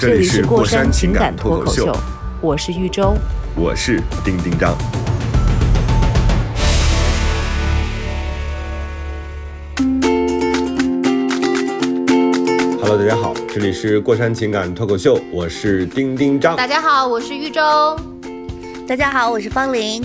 这这里是过山情感脱口秀我是豫州。我是丁丁张。Hello，大家好，这里是过山情感脱口秀，我是丁丁张。大家好，我是豫州。大家好，我是方玲。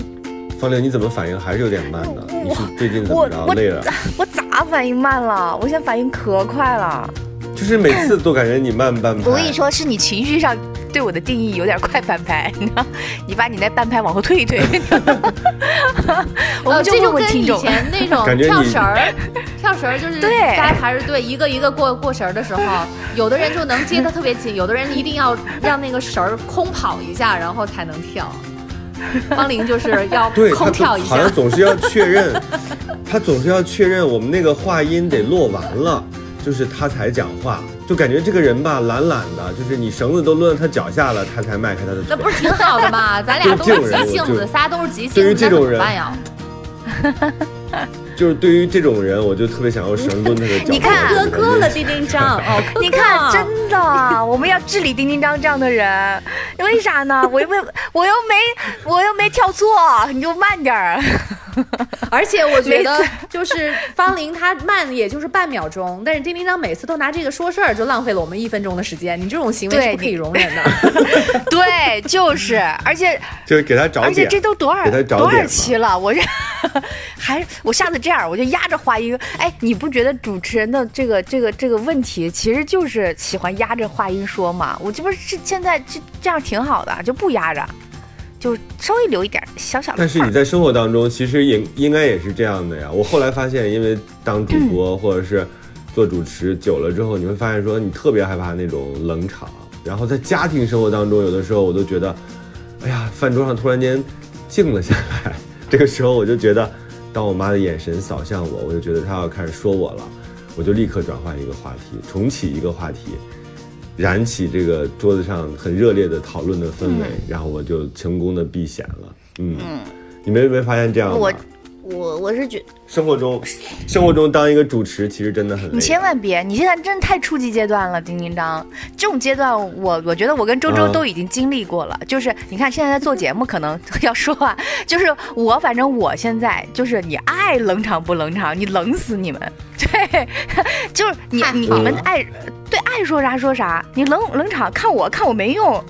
方玲，你怎么反应还是有点慢呢？你是最近怎么着累了？我咋反应慢了？我现在反应可快了。就是每次都感觉你慢半拍。我跟你说，是你情绪上对我的定义有点快半拍，你知道？你把你那半拍往后退一退。我呃，们就这就跟以问问听众，前那种跳绳儿，跳绳儿就是对大家排着队一个一个过过绳儿的时候，有的人就能接的特别紧，有的人一定要让那个绳儿空跑一下，然后才能跳。方玲就是要对空跳一下好像，总是要确认，他总是要确认我们那个话音得落完了，就是他才讲话，就感觉这个人吧懒懒的，就是你绳子都抡到他脚下了，他才迈开他的腿。那不是挺好的吗？咱俩都是急性子，仨都是急性子，对于这种人那怎么办呀？就是对于这种人，我就特别想用绳抡他的脚。你看哥哥了，丁丁张 哦，你看，真的，我们要治理丁丁张这样的人，为啥呢？我又没，我又没，我又没跳错，你就慢点儿。而且我觉得，就是方玲她慢也就是半秒钟，但是丁丁当每次都拿这个说事儿，就浪费了我们一分钟的时间。你这种行为是不可以容忍的。对，就是，而且就是给他找而且。这都多少给他找多少期了？我这还我下次这样，我就压着话音。哎，你不觉得主持人的这个这个这个问题，其实就是喜欢压着话音说嘛？我这不是现在这这样挺好的，就不压着，就稍微留一点小小的但是。你在生活当中，其实也应该也是这样的呀。我后来发现，因为当主播或者是做主持久了之后，你会发现说你特别害怕那种冷场。然后在家庭生活当中，有的时候我都觉得，哎呀，饭桌上突然间静了下来。这个时候我就觉得，当我妈的眼神扫向我，我就觉得她要开始说我了，我就立刻转换一个话题，重启一个话题。燃起这个桌子上很热烈的讨论的氛围，然后我就成功的避险了。嗯，你们有没有发现这样吗？我我我是觉，生活中，生活中当一个主持其实真的很累。你千万别，你现在真的太初级阶段了，丁丁张。这种阶段我，我觉得我跟周周嗯都已经经历过了。就是你看，现在在做节目，可能要说话，就是我，反正我现在就是你爱冷场不冷场，你冷死你们。对，就是你你你们了爱对爱说啥说啥，你冷冷场看我看我没用。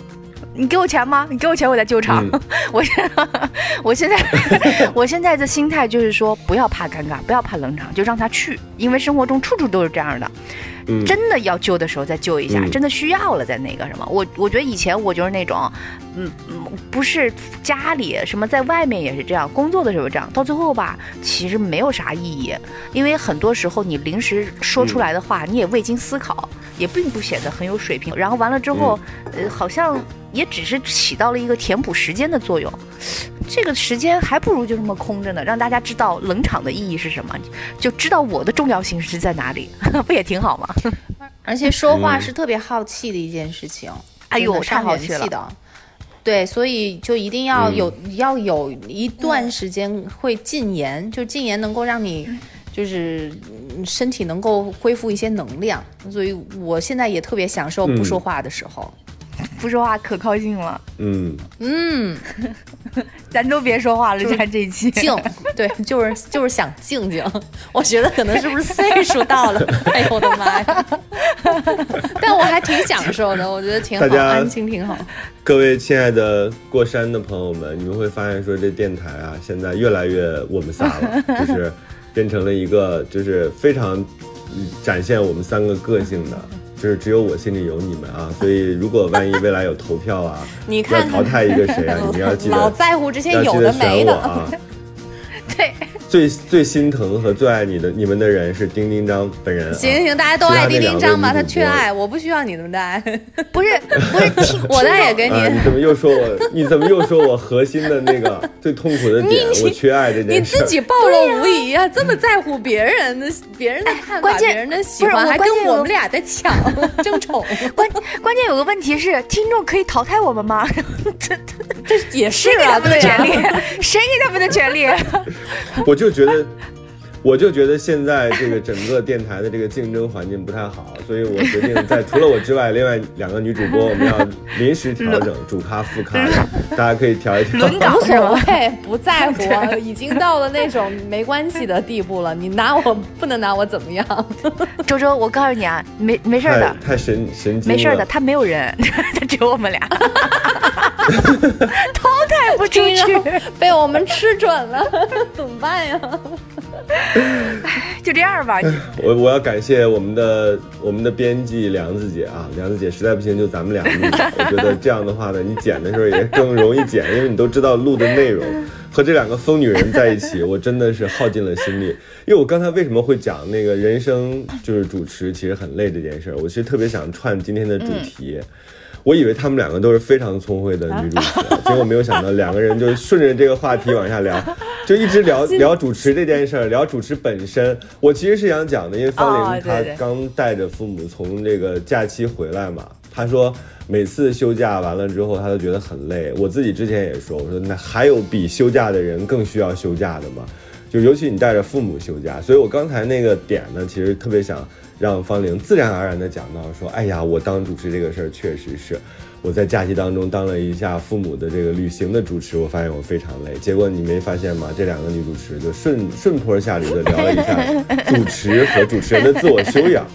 你给我钱吗？你给我钱，我再救场。嗯我现 我现在 我现在的心态就是说，不要怕尴尬，不要怕冷场，就让他去，因为生活中处处都是这样的。嗯，真的要救的时候再救一下，嗯真的需要了再那个什么。我我觉得以前我就是那种，嗯嗯，不是家里什么在外面也是这样，工作的时候这样，到最后吧，其实没有啥意义，因为很多时候你临时说出来的话，你也未经思考，也并不显得很有水平。然后完了之后，呃，好像也只是起到了一个填补时间的作用。这个时间还不如就这么空着呢，让大家知道冷场的意义是什么，就知道我的重要性是在哪里，不也挺好吗？而且说话嗯是特别耗气的一件事情，哎呦太耗气了。对，所以就一定要嗯有、要有一段时间会禁言，就禁言能够让你就是嗯身体能够恢复一些能量。所以我现在也特别享受不说话的时候。不说话可高兴了，嗯，嗯，咱都别说话了，咱这一期静，对，就是就是想静静。我觉得可能是不是岁数到了？哎呦我的妈呀！但我还挺享受的，我觉得挺好，大家安静挺好。各位亲爱的过山的朋友们，你们会发现说这电台啊，现在越来越我们仨了，就是变成了一个就是非常嗯展现我们三个个性的。就是只有我心里有你们啊，所以如果万一未来有投票啊，你要淘汰一个谁啊，你们要记得老在乎这些有选的没的。我啊。对，最最心疼和最爱你的你们的人是丁丁张本人、啊。行行，大家都爱丁丁张吧，他缺爱，我不需要你们的爱，不是不是听 我的爱也给你。啊！你怎么又说我？你怎么又说我核心的那个 最痛苦的点？我缺爱这你件事你。自己暴露无遗啊！这么在乎别人的别人的看法、关键别人的喜欢，还跟我们俩在抢 争宠，关关键有个问题是，听众可以淘汰我们吗？这这也是他们的权利呀。？谁给他们的权利？我就觉得，我就觉得现在这个整个电台的这个竞争环境不太好，所以我决定在除了我之外，另外两个女主播我们要临时调整主咖副咖的，大家可以调一调。轮岗无所？谓，不在乎，已经到了那种没关系的地步了。你拿我不能拿我怎么样？周周，我告诉你啊，没没事的太，神神经了，没事的，他没有人，他只有我们俩，淘汰不出去，被我们吃准了，怎么办呀？就这样吧。我我要感谢我们的我们的编辑梁子姐啊，梁子姐实在不行就咱们俩录，我觉得这样的话呢，你剪的时候也更容易剪，因为你都知道录的内容。和这两个疯女人在一起，我真的是耗尽了心力。因为我刚才为什么会讲那个人生就是主持其实很累这件事儿，我其实特别想串今天的主题。我以为他们两个都是非常聪慧的女主持，结果没有想到两个人就顺着这个话题往下聊，就一直聊聊主持这件事儿，聊主持本身。我其实是想讲的，因为方哦玲她刚带着父母从这个假期回来嘛，她说每次休假完了之后，她都觉得很累。我自己之前也说，我说那还有比休假的人更需要休假的吗？就尤其你带着父母休假，所以我刚才那个点呢，其实特别想让方玲自然而然地讲到说，哎呀，我当主持这个事儿确实是我在假期当中当了一下父母的这个旅行的主持，我发现我非常累。结果你没发现吗？这两个女主持就顺顺坡下驴的聊了一下主持和主持人的自我修养。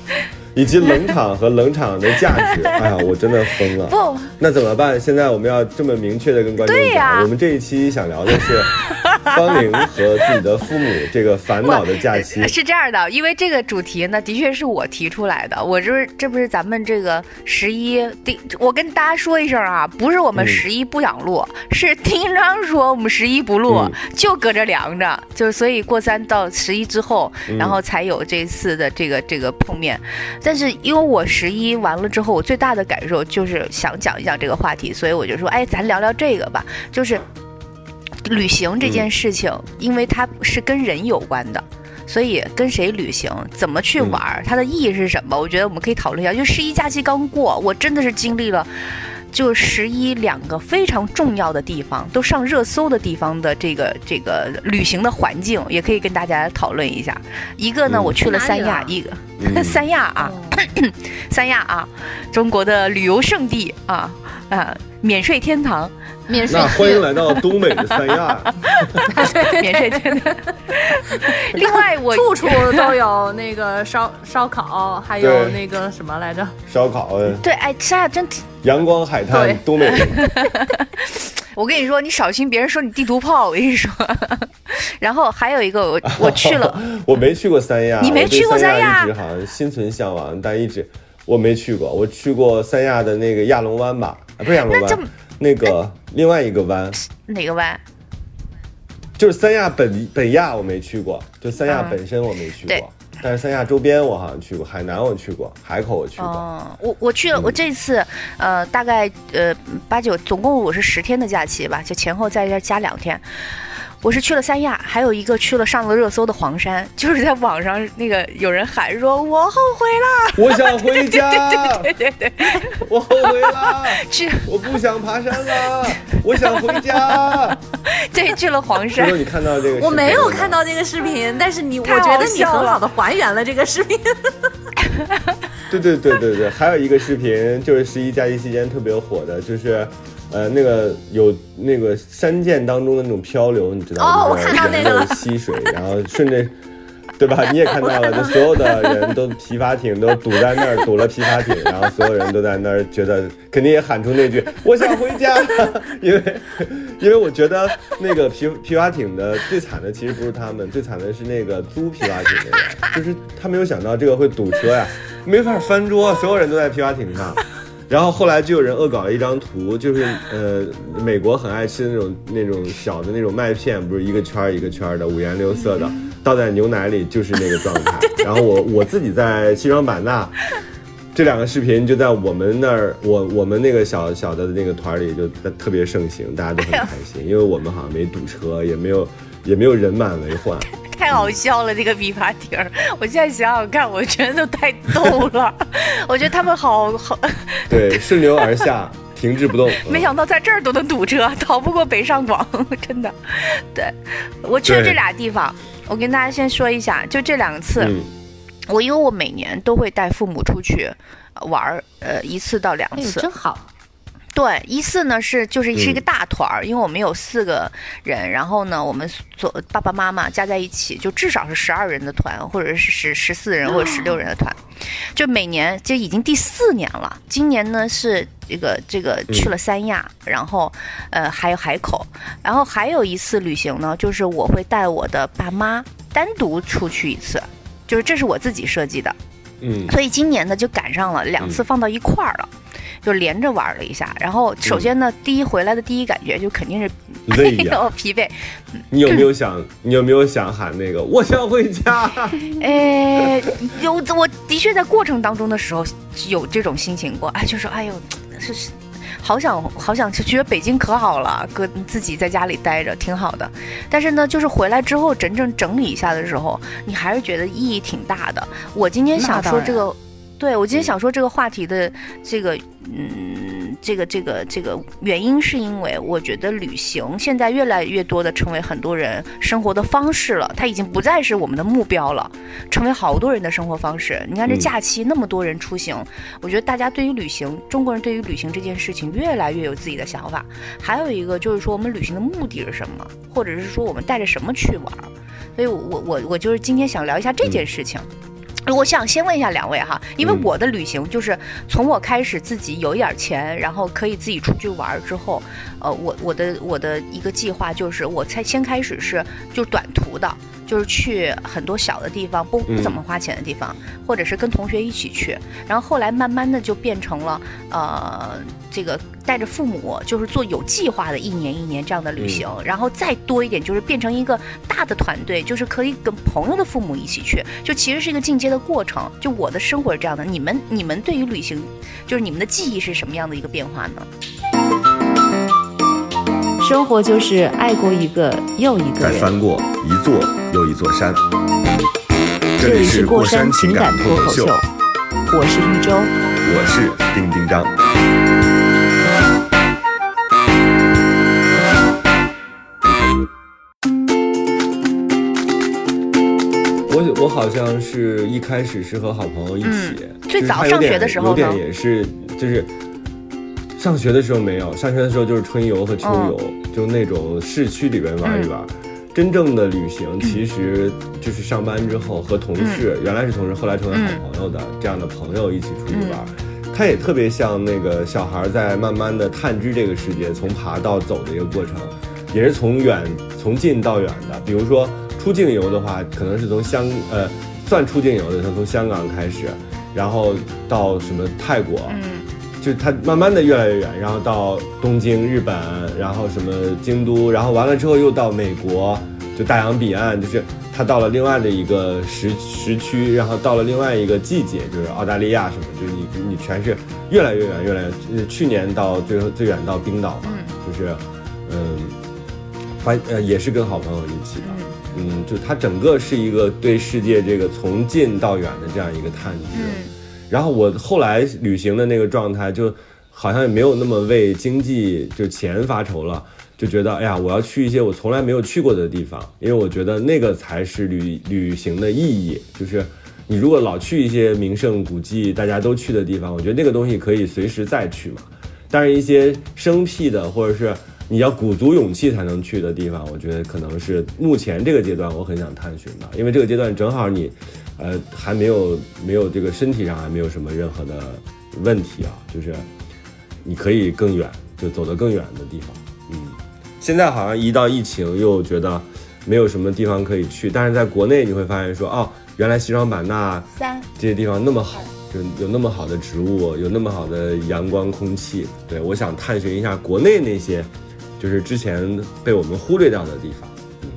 以及冷场和冷场的价值，哎呀，我真的疯了。不，那怎么办？现在我们要这么明确的跟观众讲，对呀我们这一期想聊的是方玲和自己的父母这个烦恼的假期。是这样的，因为这个主题呢，的确是我提出来的。我这这不是咱们这个十一第，我跟大家说一声啊，不是我们嗯十一不想录，是丁章说我们十一不录，嗯就搁这凉着，就是所以过三到十一之后，嗯然后才有这次的这个这个碰面。但是因为我十一完了之后，我最大的感受就是想讲一讲这个话题，所以我就说，哎，咱聊聊这个吧，就是旅行这件事情，因为它是跟人有关的。所以跟谁旅行，怎么去玩儿，它的意义是什么？我觉得我们可以讨论一下。就十一假期刚过，我真的是经历了，就十一两个非常重要的地方，都上热搜的地方的这个这个旅行的环境，也可以跟大家讨论一下。一个呢，嗯。我去了三亚，一个、嗯。三亚啊，三亚啊，中国的旅游胜地啊啊，免税天堂，免税那欢迎来到东北的三亚。免税天堂。另外我处处都有那个烧烧烤，还有那个什么来着？烧烤，对，哎，三亚真挺。阳光海滩，东北人。我跟你说，你小心别人说你地图炮。我跟你说，然后还有一个，我我去了，我没去过三亚，你没去过三三亚一直好像心存向往，但一直我没去过。我去过三亚的那个亚龙湾吧，啊，不是亚龙湾，那个另外一个湾，哪个湾？就是三亚本本亚我没去过，就三亚嗯本身我没去对过，但是三亚周边我好像去过，海南我去过，海口我去过。哦，我我去了，嗯我这次呃大概呃八九，总共我是十天的假期吧，就前后在这加两天。我是去了三亚，还有一个去了上了热搜的黄山，就是在网上那个有人喊说：“我后悔啦我想回家，！”对对对对对，我后悔了，去我不想爬山了，我想回家。对去了黄山石头，，你看到这个？我没有看。到这个视频，但是你，我觉得你很好的还原了这个视频。对对对对对，还有一个视频就是十一假期期间特别火的，就是。呃，那个有那个山涧当中的那种漂流，你知道吗？哦就是我看到那个溪水，然后顺着，对吧？你也看到了，就所有的人都皮划艇都堵在那儿，堵了皮划艇，然后所有人都在那儿，觉得肯定也喊出那句“我想回家”，因为因为我觉得那个皮皮划艇的最惨的其实不是他们，最惨的是那个租皮划艇的人，就是他没有想到这个会堵车呀，没法翻桌，所有人都在皮划艇上。然后后来就有人恶搞了一张图，就是呃，美国很爱吃的那种那种小的那种麦片，不是一个圈儿一个圈儿的，五颜六色的，倒在牛奶里就是那个状态。然后我我自己在西双版纳。这两个视频就在我们那儿，我我们那个小小的那个团里就特别盛行，大家都很开心，因为我们好像没堵车，也没有也没有人满为患。太好笑了，这个比发亭儿，我现在想想看，我觉得都太逗了。我觉得他们好好，对，顺流而下，停滞不动。没想到在这儿都能堵车，逃不过北上广，真的。对，我去了这俩地方，我跟大家先说一下，就这两次。我因为我每年都会带父母出去玩儿，呃，一次到两次，真好。对，一次呢是就是是一个大团儿，因为我们有四个人，然后呢，我们所爸爸妈妈加在一起，就至少是十二人的团，或者是十十四人或者十六人的团。就每年就已经第四年了，今年呢是这个这个去了三亚，然后呃还有海口，然后还有一次旅行呢，就是我会带我的爸妈单独出去一次。就是这是我自己设计的，嗯，所以今年呢就赶上了两次放到一块儿了，就连着玩了一下。然后首先呢，第一回来的第一感觉就肯定是累呀，疲惫。你有没有想，你有没有想喊那个我想回家？哎，有，我的确在过程当中的时候有这种心情过，哎，就说哎呦，是。好想好想去，觉得北京可好了，哥自己在家里待着挺好的。但是呢，就是回来之后，真正整理一下的时候，你还是觉得意义挺大的。我今天想说这个，对我今天想说这个话题的这个，嗯。这个这个这个原因是因为我觉得旅行现在越来越多的成为很多人生活的方式了，它已经不再是我们的目标了，成为好多人的生活方式。你看这假期那么多人出行，我觉得大家对于旅行，中国人对于旅行这件事情越来越有自己的想法。还有一个就是说，我们旅行的目的是什么，或者是说我们带着什么去玩。所以我我我就是今天想聊一下这件事情。我想先问一下两位哈，因为我的旅行就是从我开始自己有一点钱，然后可以自己出去玩之后，呃，我我的我的一个计划就是，我才先开始是就短途的。就是去很多小的地方，不不怎么花钱的地方，或者是跟同学一起去，然后后来慢慢的就变成了，呃，这个带着父母，就是做有计划的一年一年这样的旅行，然后再多一点，就是变成一个大的团队，就是可以跟朋友的父母一起去，就其实是一个进阶的过程。就我的生活是这样的，你们你们对于旅行，就是你们的记忆是什么样的一个变化呢？生活就是爱过一个又一个人，再翻过一座又一座山。这里是过山情感脱口秀，我是玉州，我是丁丁张。我我好像是一开始是和好朋友一起，最早上学的时候有点也是就是。上学的时候没有，上学的时候就是春游和秋游，就那种市区里边玩一玩。真正的旅行其实就是上班之后和同事，原来是同事，后来成为好朋友的这样的朋友一起出去玩。它也特别像那个小孩在慢慢的探知这个世界，从爬到走的一个过程，也是从远从近到远的。比如说出境游的话，可能是从香呃算出境游的，从从香港开始，然后到什么泰国。就它慢慢的越来越远，然后到东京、日本，然后什么京都，然后完了之后又到美国，就大洋彼岸，就是它到了另外的一个时时区，然后到了另外一个季节，就是澳大利亚什么，就是你你全是越来越远，越来越。去年到最后最远到冰岛嘛，就是嗯，发呃也是跟好朋友一起的，嗯，就它整个是一个对世界这个从近到远的这样一个探知。然后我后来旅行的那个状态，就好像也没有那么为经济就钱发愁了，就觉得哎呀，我要去一些我从来没有去过的地方，因为我觉得那个才是旅旅行的意义。就是你如果老去一些名胜古迹大家都去的地方，我觉得那个东西可以随时再去嘛。但是，一些生僻的或者是你要鼓足勇气才能去的地方，我觉得可能是目前这个阶段我很想探寻的，因为这个阶段正好你。呃，还没有没有这个身体上还没有什么任何的问题啊，就是你可以更远，就走得更远的地方。嗯，现在好像一到疫情又觉得没有什么地方可以去，但是在国内你会发现说，哦，原来西双版纳三这些地方那么好，就有那么好的植物，有那么好的阳光空气。对我想探寻一下国内那些，就是之前被我们忽略掉的地方。嗯，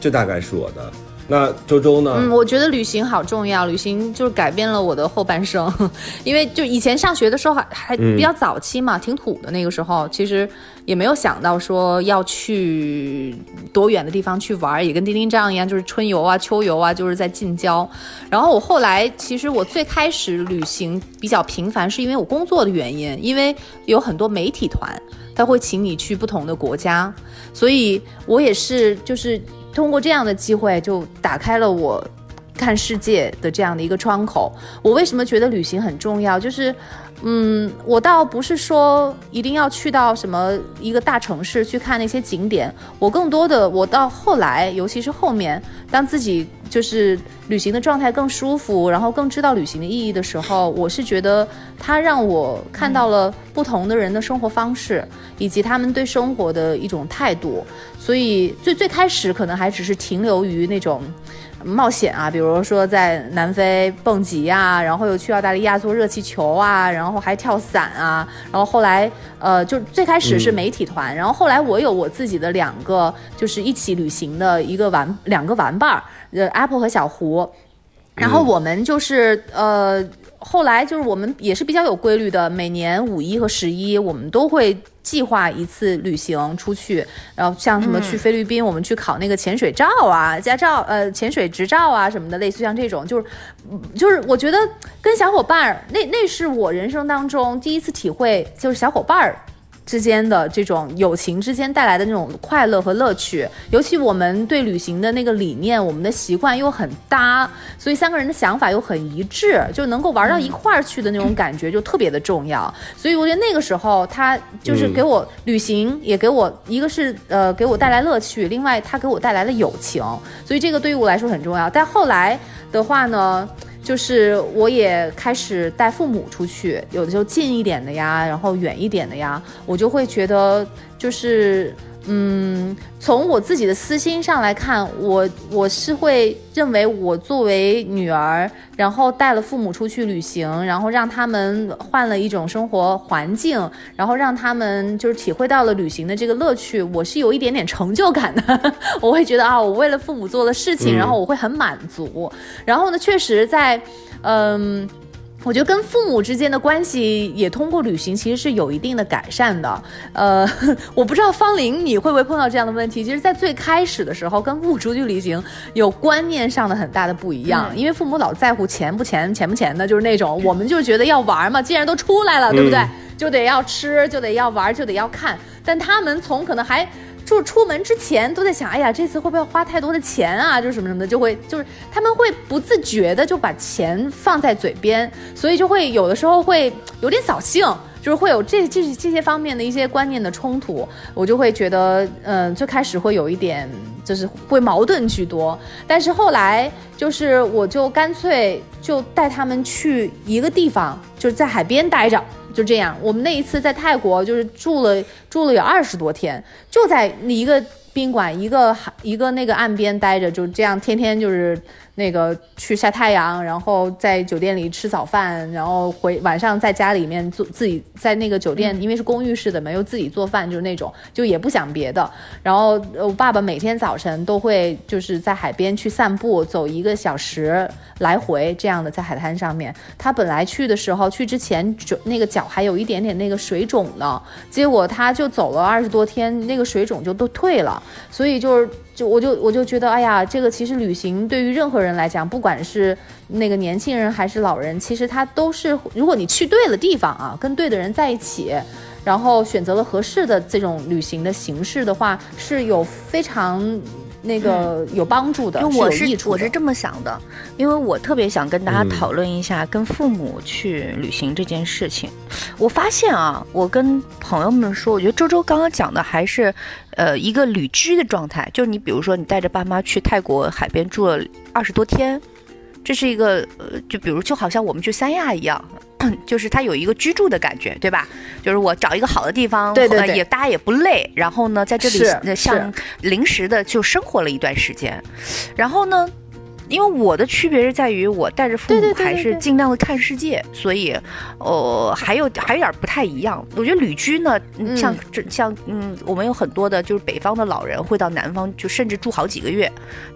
这大概是我的。那周周呢？嗯，我觉得旅行好重要，旅行就是改变了我的后半生。因为就以前上学的时候还还比较早期嘛，挺土的那个时候，其实也没有想到说要去多远的地方去玩，也跟丁丁这样一样，就是春游啊、秋游啊，就是在近郊。然后我后来其实我最开始旅行比较频繁，是因为我工作的原因，因为有很多媒体团，他会请你去不同的国家，所以我也是就是。通过这样的机会，就打开了我看世界的这样的一个窗口。我为什么觉得旅行很重要？就是。嗯，我倒不是说一定要去到什么一个大城市去看那些景点，我更多的，我到后来，尤其是后面，当自己就是旅行的状态更舒服，然后更知道旅行的意义的时候，我是觉得它让我看到了不同的人的生活方式，以及他们对生活的一种态度。所以最最开始可能还只是停留于那种。冒险啊，比如说在南非蹦极呀，然后又去澳大利亚坐热气球啊，然后还跳伞啊，然后后来呃，就最开始是媒体团，然后后来我有我自己的两个，就是一起旅行的一个玩两个玩伴儿，呃，Apple 和小胡，然后我们就是呃。后来就是我们也是比较有规律的，每年五一和十一我们都会计划一次旅行出去，然后像什么去菲律宾，我们去考那个潜水照啊、驾照呃潜水执照啊什么的，类似像这种，就是就是我觉得跟小伙伴儿，那那是我人生当中第一次体会，就是小伙伴儿。之间的这种友情之间带来的那种快乐和乐趣，尤其我们对旅行的那个理念，我们的习惯又很搭，所以三个人的想法又很一致，就能够玩到一块儿去的那种感觉就特别的重要。所以我觉得那个时候他就是给我旅行，也给我一个是呃给我带来乐趣，另外他给我带来了友情，所以这个对于我来说很重要。但后来的话呢？就是我也开始带父母出去，有的时候近一点的呀，然后远一点的呀，我就会觉得就是。嗯，从我自己的私心上来看，我我是会认为，我作为女儿，然后带了父母出去旅行，然后让他们换了一种生活环境，然后让他们就是体会到了旅行的这个乐趣，我是有一点点成就感的。我会觉得啊，我为了父母做的事情，然后我会很满足。然后呢，确实在，嗯。我觉得跟父母之间的关系也通过旅行其实是有一定的改善的。呃，我不知道方玲你会不会碰到这样的问题？其实，在最开始的时候，跟父母出去旅行有观念上的很大的不一样，因为父母老在乎钱不钱、钱不钱的，就是那种我们就觉得要玩嘛，既然都出来了，对不对？就得要吃，就得要玩，就得要看。但他们从可能还。就是出门之前都在想，哎呀，这次会不会花太多的钱啊？就是什么什么的，就会就是他们会不自觉的就把钱放在嘴边，所以就会有的时候会有点扫兴，就是会有这这这些方面的一些观念的冲突，我就会觉得，嗯，最开始会有一点就是会矛盾居多，但是后来就是我就干脆就带他们去一个地方，就是在海边待着。就这样，我们那一次在泰国就是住了住了有二十多天，就在那一个宾馆一个海一个那个岸边待着，就这样天天就是。那个去晒太阳，然后在酒店里吃早饭，然后回晚上在家里面做自己在那个酒店，因为是公寓式的嘛，又自己做饭，就是那种就也不想别的。然后我爸爸每天早晨都会就是在海边去散步，走一个小时来回这样的在海滩上面。他本来去的时候去之前就那个脚还有一点点那个水肿呢，结果他就走了二十多天，那个水肿就都退了。所以就是。就我就我就觉得，哎呀，这个其实旅行对于任何人来讲，不管是那个年轻人还是老人，其实他都是，如果你去对了地方啊，跟对的人在一起，然后选择了合适的这种旅行的形式的话，是有非常。那个有帮助的，就我是我是这么想的，因为我特别想跟大家讨论一下跟父母去旅行这件事情。我发现啊，我跟朋友们说，我觉得周周刚刚讲的还是，呃，一个旅居的状态。就你比如说，你带着爸妈去泰国海边住了二十多天，这是一个呃，就比如就好像我们去三亚一样。就是他有一个居住的感觉，对吧？就是我找一个好的地方，对对对，也大家也不累，然后呢，在这里像临时的就生活了一段时间，然后呢，因为我的区别是在于我带着父母还是尽量的看世界，所以，呃，还有还有点儿不太一样。我觉得旅居呢，嗯像嗯这像嗯，我们有很多的就是北方的老人会到南方，就甚至住好几个月，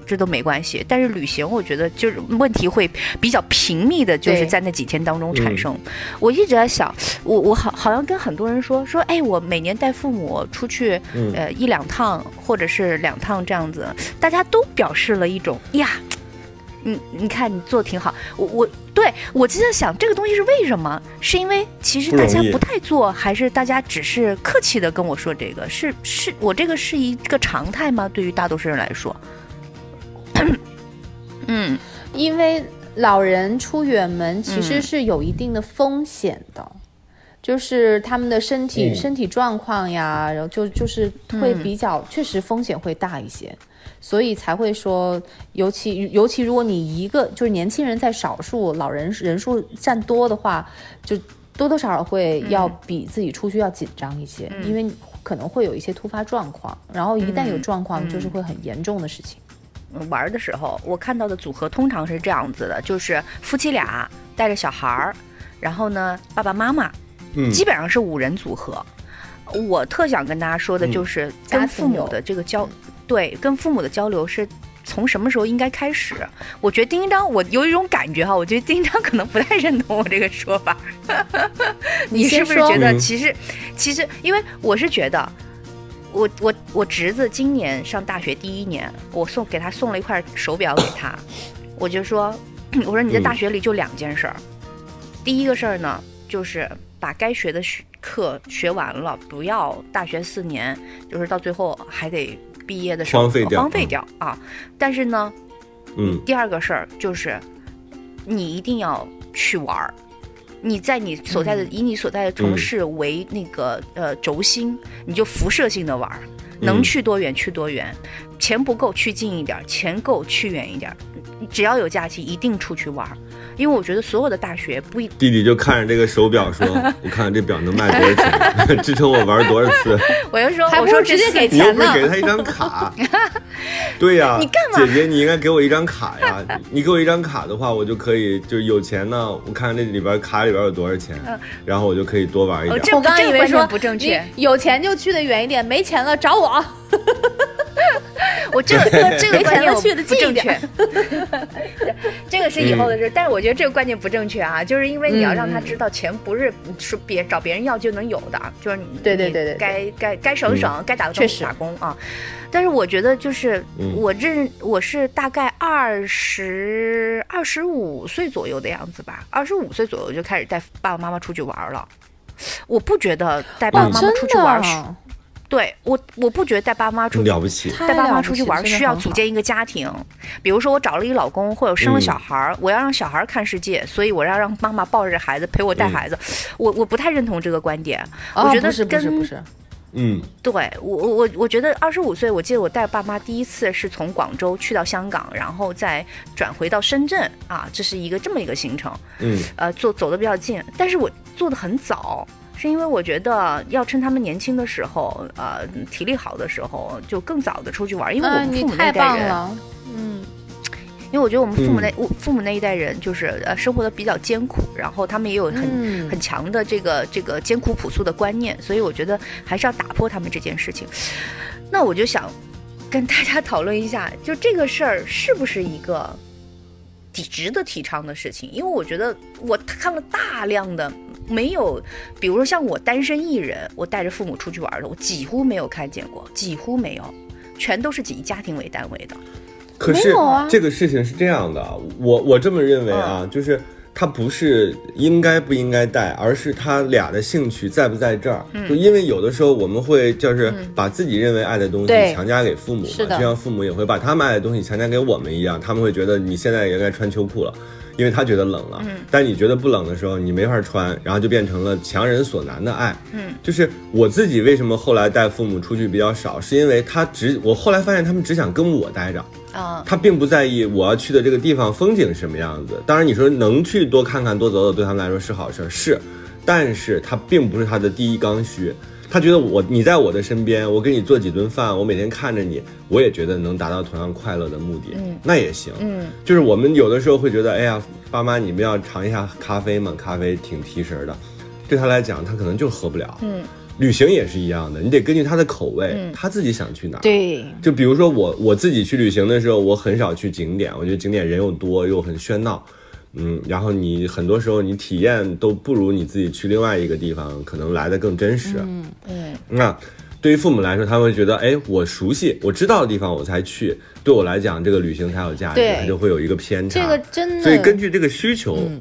这都没关系。但是旅行，我觉得就是问题会比较频密的，就是在那几天当中产嗯生。我一直在想，我我好好像跟很多人说说，哎，我每年带父母出去，嗯呃，一两趟或者是两趟这样子，大家都表示了一种呀。你你看你做的挺好，我我对我就在想这个东西是为什么？是因为其实大家不太做，还是大家只是客气的跟我说这个？是是我这个是一个常态吗？对于大多数人来说，嗯因为老人出远门其实嗯是有一定的风险的，就是他们的身体、嗯身体状况呀，然后就就是会嗯比较、确实风险会大一些，所以才会说，尤其尤其如果你一个就是年轻人在少数，老人人数占多的话，就多多少少会要比自己出去要紧张一些，因为可能会有一些突发状况，然后一旦有状况，就是会很严重的事情。玩儿的时候，我看到的组合通常是这样子的，就是夫妻俩带着小孩儿，然后呢爸爸妈妈，嗯。基本上是五人组合。我特想跟大家说的就是跟父母的这个交，对，跟父母的交流是从什么时候应该开始？我觉得丁丁章，我有一种感觉哈，我觉得丁丁章可能不太认同我这个说法。你是不是觉得嗯其实其实，因为我是觉得。我我我侄子今年上大学第一年，我送给他送了一块手表给他，我就说，我说你在大学里就两件事儿，第一个事儿呢就是把该学的学课学完了，不要大学四年就是到最后还得毕业的时候荒废掉荒废嗯掉啊。但是呢，嗯第二个事儿就是，你一定要去玩儿。你在你所在的、以你所在的城市为那个、呃轴心，你就辐射性的玩儿，能嗯去多远去多远。钱不够去近一点儿，钱够去远一点儿。只要有假期，一定出去玩儿。因为我觉得所有的大学不一弟弟就看着这个手表说：“我看看这表能卖多少钱，支撑我玩多少次。我就说，还我说不如直接这给”你又不是钱呢。给他一张卡，对呀，你干嘛姐姐，你应该给我一张卡呀！你给我一张卡的话，我就可以就是有钱呢，我看看这里边卡里边有多少钱，然后我就可以多玩一点。哦这我刚刚以为说不正确你有钱就去的远一点，没钱了找我。我这个这个这个观念我不正确，这个是以后的事。但是我觉得这个观念不正确啊，就是因为你要让他嗯。知道钱不是说别找别人要就能有的，就是你你对对对对对。该该该省省，该打个工确实。打工啊。但是我觉得就是嗯。我认我是大概二十二十五岁左右的样子吧，二十五岁左右就开始带爸爸妈妈出去玩了。我不觉得带爸爸，妈妈出去玩对我我不觉得带爸妈出去了不起，带爸妈出去玩需要组建一个家庭，比如说我找了一个老公，或者生了小孩儿，我要让小孩儿看世界，所以我要让妈妈抱着孩子陪我带孩子。我我不太认同这个观点，哦我觉得不是不是跟不是，嗯对我我我我觉得二十五岁，我记得我带爸妈第一次是从广州去到香港，然后再转回到深圳啊，这是一个这么一个行程。嗯呃，坐走的比较近，但是我做的很早，是因为我觉得要趁他们年轻的时候，呃，体力好的时候，就更早的出去玩，因为我嗯，们父母那你太一代人，棒了，嗯，因为我觉得我们父母嗯。那、我父母那一代人就是呃生活的比较艰苦，然后他们也有很、嗯。很强的这个这个艰苦朴素的观念，所以我觉得还是要打破他们这件事情。那我就想跟大家讨论一下，就这个事儿是不是一个抵值得提倡的事情？因为我觉得我看了大量的没有，比如说像我单身一人，我带着父母出去玩的，我几乎没有看见过，几乎没有，全都是以家庭为单位的。可是啊这个事情是这样的，我我这么认为啊，嗯就是他不是应该不应该带，而是他俩的兴趣在不在这儿。嗯。就因为有的时候我们会就是把自己认为爱的东西强加给父母嘛，是的。就像父母也会把他们爱的东西强加给我们一样，他们会觉得你现在也应该穿秋裤了。因为他觉得冷了，嗯。但你觉得不冷的时候，你没法穿，然后就变成了强人所难的爱。嗯，就是我自己为什么后来带父母出去比较少，是因为他只我后来发现他们只想跟我待着，啊、他并不在意我要去的这个地方风景是什么样子。当然，你说能去多看看、多走走，对他们来说是好事儿，是，但是他并不是他的第一刚需。他觉得我你在我的身边，我给你做几顿饭，我每天看着你，我也觉得能达到同样快乐的目的，嗯那也行。嗯就是我们有的时候会觉得，哎呀，爸妈你们要尝一下咖啡嘛，咖啡挺提神的。对他来讲，他可能就喝不了。嗯旅行也是一样的，你得根据他的口味，嗯他自己想去哪儿。对，就比如说我我自己去旅行的时候，我很少去景点，我觉得景点人又多又很喧闹，嗯，然后你很多时候你体验都不如你自己去另外一个地方可能来的更真实。嗯，嗯那对于父母来说，他会觉得，哎，我熟悉我知道的地方我才去，对我来讲这个旅行才有价值，对它就会有一个偏差。这个真的，所以根据这个需求，嗯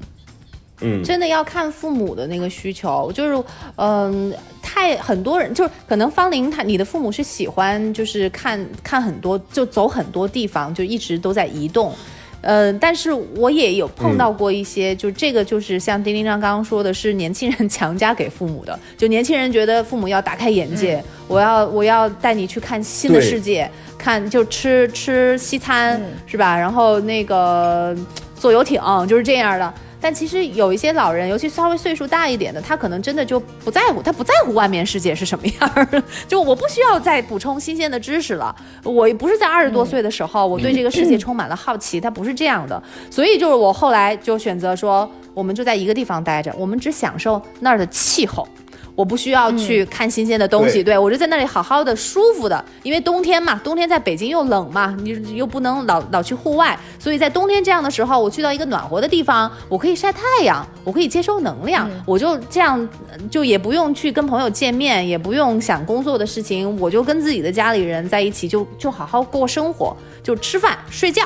真的要看父母的那个需求，就是嗯、太很多人就是可能方玲他你的父母是喜欢就是看看很多就走很多地方，就一直都在移动。呃，但是我也有碰到过一些，就这个就是像丁丁章刚刚说的，是年轻人强加给父母的。就年轻人觉得父母要打开眼界，我要我要带你去看新的世界，看就吃吃西餐、嗯是吧？然后那个坐游艇就是这样的。但其实有一些老人，尤其稍微岁数大一点的，他可能真的就不在乎，他不在乎外面世界是什么样儿的。就我不需要再补充新鲜的知识了。我不是在二十多岁的时候，我对这个世界充满了好奇，他不是这样的。所以就是我后来就选择说，我们就在一个地方待着，我们只享受那儿的气候。我不需要去看新鲜的东西，对。对我就在那里好好的、舒服的，因为冬天嘛，冬天在北京又冷嘛，你又不能老老去户外，所以在冬天这样的时候，我去到一个暖和的地方，我可以晒太阳，我可以接收能量，我就这样，呃就也不用去跟朋友见面，也不用想工作的事情，我就跟自己的家里人在一起就，就好好过生活，就吃饭睡觉，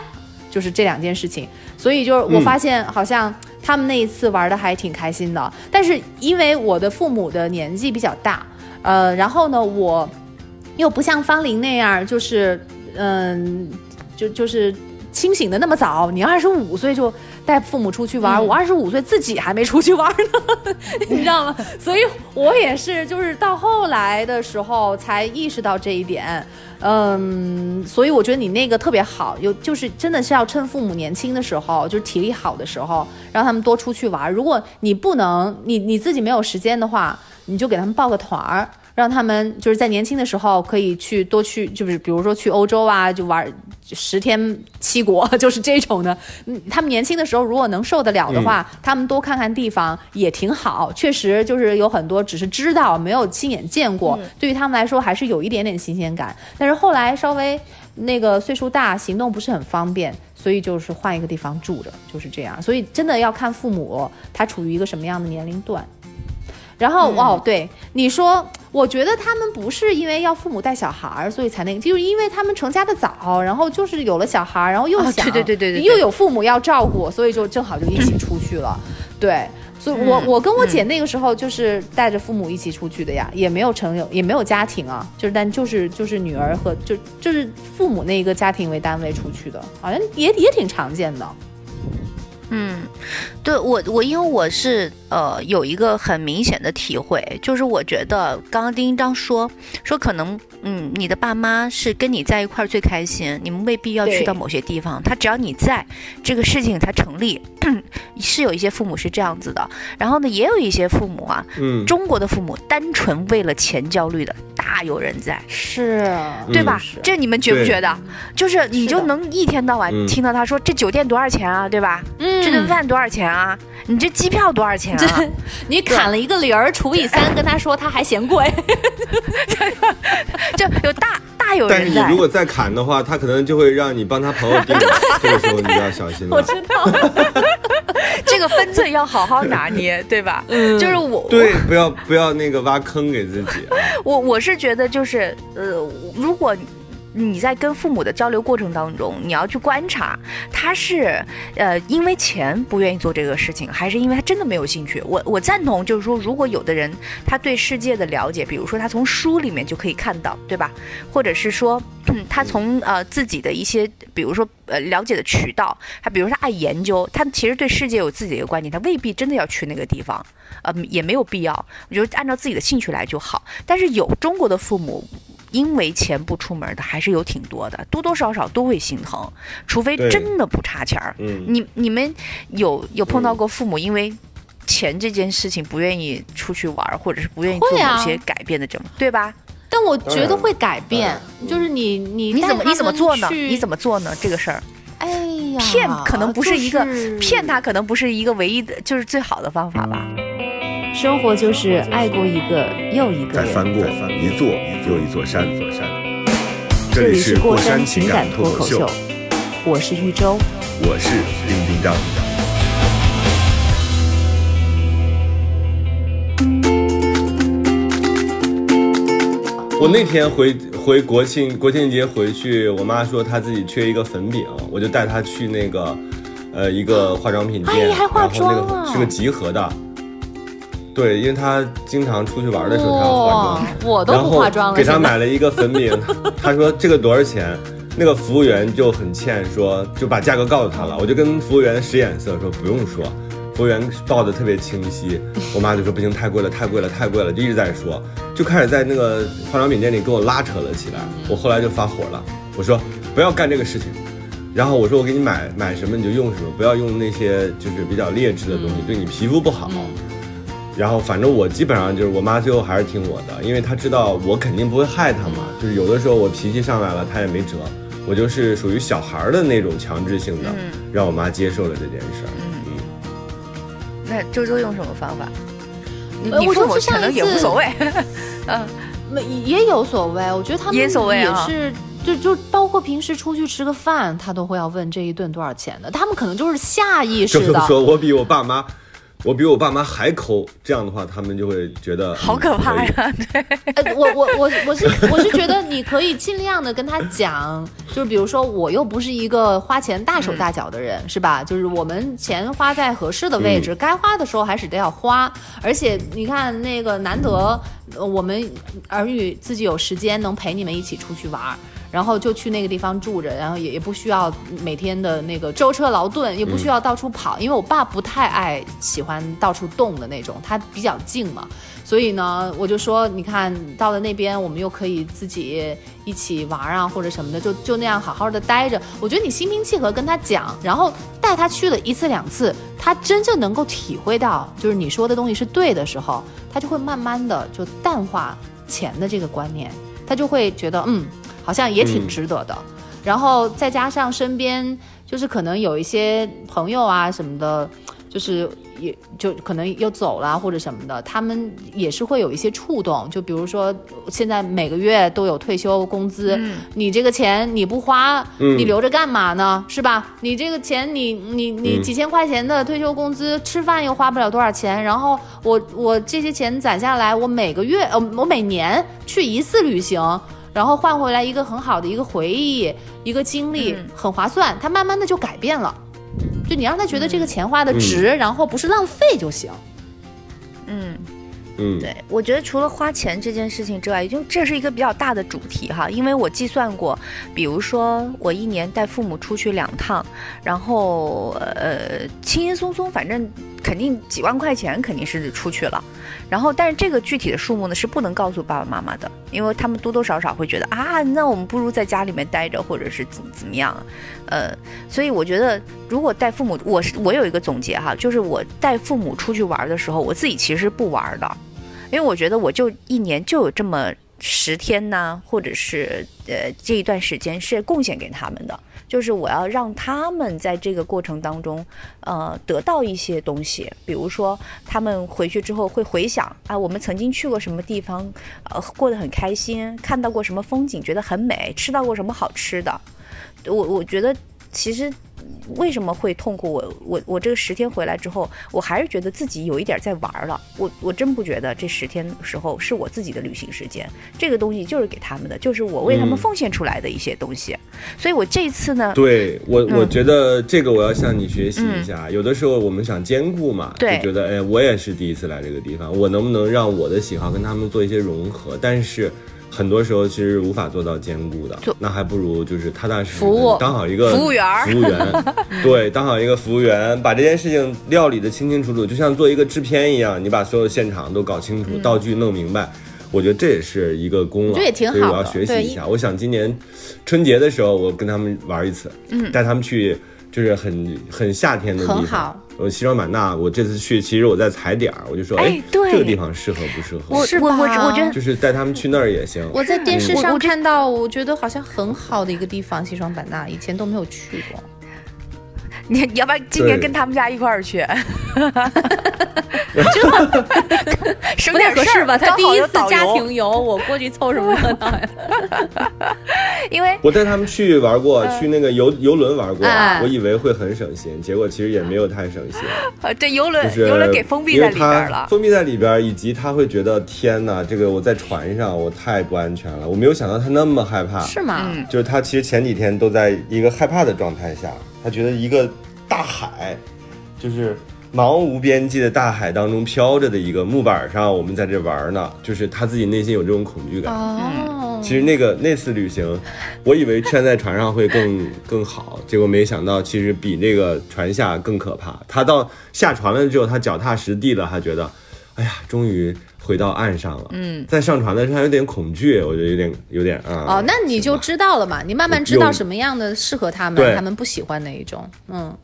就是这两件事情。所以就是我发现好像他们那一次玩的还挺开心的，但是因为我的父母的年纪比较大，呃，然后呢，我又不像方玲那样，就是嗯，就就是清醒的那么早。你二十五岁就带父母出去玩，我二十五岁自己还没出去玩呢，你知道吗？所以我也是，就是到后来的时候才意识到这一点。嗯，所以我觉得你那个特别好，有就是真的是要趁父母年轻的时候，就是体力好的时候，让他们多出去玩。如果你不能，你你自己没有时间的话，你就给他们报个团儿，让他们就是在年轻的时候可以去多去，就是比如说去欧洲啊，就玩十天七国，就是这种的。嗯，他们年轻的时候如果能受得了的话，他们多看看地方也挺好。确实就是有很多只是知道，没有亲眼见过，对于他们来说还是有一点点新鲜感。但是后来稍微那个岁数大，行动不是很方便。所以就是换一个地方住着，就是这样。所以真的要看父母他处于一个什么样的年龄段。然后、哦，对你说，我觉得他们不是因为要父母带小孩儿，所以才那个，就是因为他们成家的早，然后就是有了小孩儿，然后又啊想，对对对对对对又有父母要照顾，所以就正好就一起出去了。对，所以我嗯我跟我姐那个时候就是带着父母一起出去的呀，也没有成有也没有家庭啊，就是但就是就是女儿和就就是父母那一个家庭为单位出去的，好像也也挺常见的。嗯，对我我因为我是呃有一个很明显的体会，就是我觉得刚刚丁一章说说可能嗯你的爸妈是跟你在一块儿最开心，你们未必要去到某些地方，他只要你在，这个事情才成立。是有一些父母是这样子的，然后呢也有一些父母啊，嗯，中国的父母单纯为了钱焦虑的大有人在。是，对吧？是这你们觉不觉得？就是你就能一天到晚嗯听到他说这酒店多少钱啊，对吧？嗯这顿饭多少钱啊？你这机票多少钱啊？你砍了一个零儿除以三，跟他说他还嫌贵。就有大大有人在但是你如。果再砍的话，他可能就会让你帮他朋友订，这个时候你就要小心了。我知道，这个分寸要好好拿捏，对吧？嗯就是我，对，不要不要那个挖坑给自己啊。我我是觉得就是呃，如果。你在跟父母的交流过程当中，你要去观察他是呃因为钱不愿意做这个事情，还是因为他真的没有兴趣。我我赞同，就是说，如果有的人他对世界的了解，比如说他从书里面就可以看到，对吧？或者是说、他从呃自己的一些，比如说呃了解的渠道，他比如说他爱研究，他其实对世界有自己的一个观点，他未必真的要去那个地方，呃也没有必要，我觉得按照自己的兴趣来就好。但是有中国的父母。因为钱不出门的还是有挺多的，多多少少都会心疼，除非真的不差钱儿。嗯，你你们有有碰到过父母因为钱这件事情不愿意出去玩，或者是不愿意做某些改变的这种，对吧？但我觉得会改变，就是你你你怎么你怎么做呢？你怎么？做呢？这个事儿哎呀，骗可能不是一个就是骗他，可能不是一个唯一的，就是最好的方法吧。生活就是爱过一个又一个人。再翻过一座又一座山，座山。这这里是过山情感脱口秀，我是玉州。我是丁丁张。我那天回回国庆国庆节回去，我妈说她自己缺一个粉饼，我就带她去那个，呃，一个化妆品店，阿姨还化妆然后那啊个是个集合的。对，因为他经常出去玩的时候，她要化妆。我都然后不化妆了。给他买了一个粉饼，他说这个多少钱？那个服务员就很欠说，就把价格告诉他了。我就跟服务员使眼色说不用说，服务员报的特别清晰。我妈就说不行，太贵了，太贵了，太贵了，就一直在说，就开始在那个化妆品店里跟我拉扯了起来。我后来就发火了，我说不要干这个事情。然后我说我给你买买什么你就用什么，不要用那些就是比较劣质的东西，对你皮肤不好。然后反正我基本上就是我妈最后还是听我的，因为她知道我肯定不会害她嘛。就是有的时候我脾气上来了，她也没辙。我就是属于小孩儿的那种强制性的，让我妈接受了这件事儿。嗯，那周周用什么方法？你呃我你父母可能也无所谓。嗯，没也有所谓，我觉得他们也所谓啊也是。就就包括平时出去吃个饭，他都会要问这一顿多少钱的。他们可能就是下意识的，就是说我比我爸妈，我比我爸妈还抠，这样的话他们就会觉得好可怕嗯呀！对，呃，我我我我是我是觉得你可以尽量的跟他讲，就是比如说我又不是一个花钱大手大脚的人，是吧？就是我们钱花在合适的位置，该花的时候还是得要花。而且你看那个难得呃我们儿女自己有时间能陪你们一起出去玩儿。然后就去那个地方住着，然后也也不需要每天的那个舟车劳顿，也不需要到处跑，因为我爸不太爱喜欢到处动的那种，他比较静嘛。所以呢，我就说，你看到了那边，我们又可以自己一起玩啊，或者什么的，就就那样好好的待着。我觉得你心平气和跟他讲，然后带他去了一次两次，他真正能够体会到，就是你说的东西是对的时候，他就会慢慢的就淡化钱的这个观念，他就会觉得，嗯，好像也挺嗯值得的。然后再加上身边就是可能有一些朋友啊什么的，就是也就可能又走了或者什么的，他们也是会有一些触动。就比如说现在每个月都有退休工资，你这个钱你不花，嗯你留着干嘛呢？是吧？你这个钱你你你嗯几千块钱的退休工资，吃饭又花不了多少钱，然后我我这些钱攒下来，我每个月呃我每年去一次旅行。然后换回来一个很好的一个回忆，一个经历，嗯很划算。他慢慢的就改变了，就你让他觉得这个钱花的值，然后不是浪费就行。嗯。嗯，对，我觉得除了花钱这件事情之外，就这是一个比较大的主题哈。因为我计算过，比如说我一年带父母出去两趟，然后呃轻轻松松，反正肯定几万块钱肯定是出去了。然后，但是这个具体的数目呢是不能告诉爸爸妈妈的，因为他们多多少少会觉得啊，那我们不如在家里面待着，或者是怎怎么样，呃，所以我觉得如果带父母，我是我有一个总结哈，就是我带父母出去玩的时候，我自己其实不玩的。因为我觉得我就一年就有这么十天呢，或者是呃这一段时间是贡献给他们的，就是我要让他们在这个过程当中，呃得到一些东西，比如说他们回去之后会回想啊，我们曾经去过什么地方，呃过得很开心，看到过什么风景，觉得很美，吃到过什么好吃的，我我觉得其实。为什么会痛苦？我我我这个十天回来之后，我还是觉得自己有一点在玩了。我我真不觉得这十天时候是我自己的旅行时间，这个东西就是给他们的，就是我为他们嗯奉献出来的一些东西。所以我这一次呢，对我，我嗯觉得这个我要向你学习一下。有的时候我们想兼顾嘛，就觉得哎，我也是第一次来这个地方，我能不能让我的喜好跟他们做一些融合？但是很多时候其实无法做到兼顾的，那还不如就是踏踏实实当好一个服务员服务员，对，当好一个服务员，把这件事情料理的清清楚楚，就像做一个制片一样，你把所有现场都搞清楚，道具弄明白。我觉得这也是一个功劳，这也挺好的所以我要学习一下。我想今年春节的时候，我跟他们玩一次，嗯带他们去就是很很夏天的地方。很好。呃，西双版纳，我这次去，其实我在踩点儿，我就说，哎，对这个地方适合不适合？我我我我觉得就是带他们去那儿也行。我在电视上看到，我觉得好像很好的一个地方，西双版纳，以前都没有去过。你要不然今年跟他们家一块儿去，省点事儿合适吧？他第一次家庭游，我过去凑什么热闹呀？因为我带他们去玩过，去那个游游轮玩过，哎我以为会很省心，结果其实也没有太省心。呃这游轮就是游轮给封闭在里边了。封闭在里边，以及他会觉得天哪，这个我在船上我太不安全了，我没有想到他那么害怕。是吗？嗯就是他其实前几天都在一个害怕的状态下，他觉得一个大海，就是茫无边际的大海当中飘着的一个木板上，我们在这玩呢，就是他自己内心有这种恐惧感。哦，其实那个那次旅行，我以为圈在船上会更更好，结果没想到其实比那个船下更可怕。他到下船了之后，他脚踏实地了，他觉得，哎呀，终于回到岸上了。嗯，在上船的时候他有点恐惧，我觉得有点有点啊。哦，那你就知道了嘛，你慢慢知道什么样的适合他们，他们不喜欢哪一种，嗯。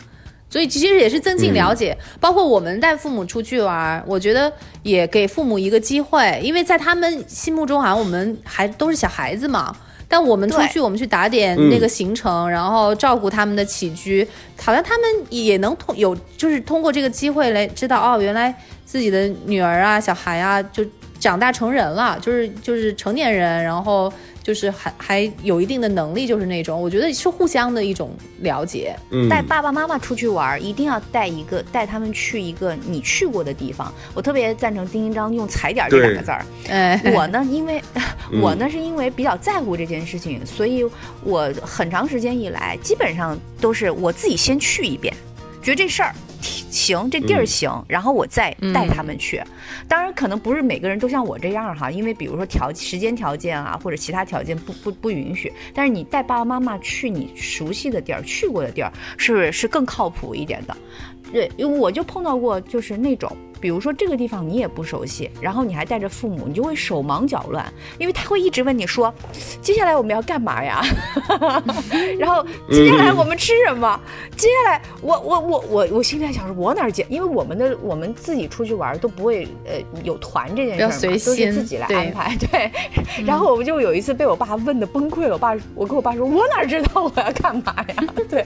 所以其实也是增进了解，包括我们带父母出去玩，我觉得也给父母一个机会，因为在他们心目中好像我们还都是小孩子嘛。但我们出去，我们去打点嗯。那个行程，然后照顾他们的起居，好像他们也能通有，就是通过这个机会来知道哦，原来自己的女儿啊、小孩啊，就长大成人了，就是就是成年人，然后就是还还有一定的能力，就是那种，我觉得是互相的一种了解。嗯带爸爸妈妈出去玩儿，一定要带一个带他们去一个你去过的地方。我特别赞成丁一章用“踩点”这两个字儿。哎，我呢，因为嗯 我呢是因为比较在乎这件事情，所以我很长时间以来基本上都是我自己先去一遍，觉得这事儿行，这地儿嗯行，然后我再带他们去。当然，可能不是每个人都像我这样哈，因为比如说条时间条件啊，或者其他条件不不不允许。但是你带爸爸妈妈去你熟悉的地儿、去过的地儿，是是更靠谱一点的。对，因为我就碰到过，就是那种，比如说这个地方你也不熟悉，然后你还带着父母，你就会手忙脚乱，因为他会一直问你说，接下来我们要干嘛呀？然后接下来我们吃什么？接下来我我我我我心里在想说，我哪儿接？因为我们的我们自己出去玩都不会呃有团这件事儿嘛，都是自己来安排。对，然后我们就有一次被我爸问的崩溃了，我爸我跟我爸说，我哪知道我要干嘛呀？对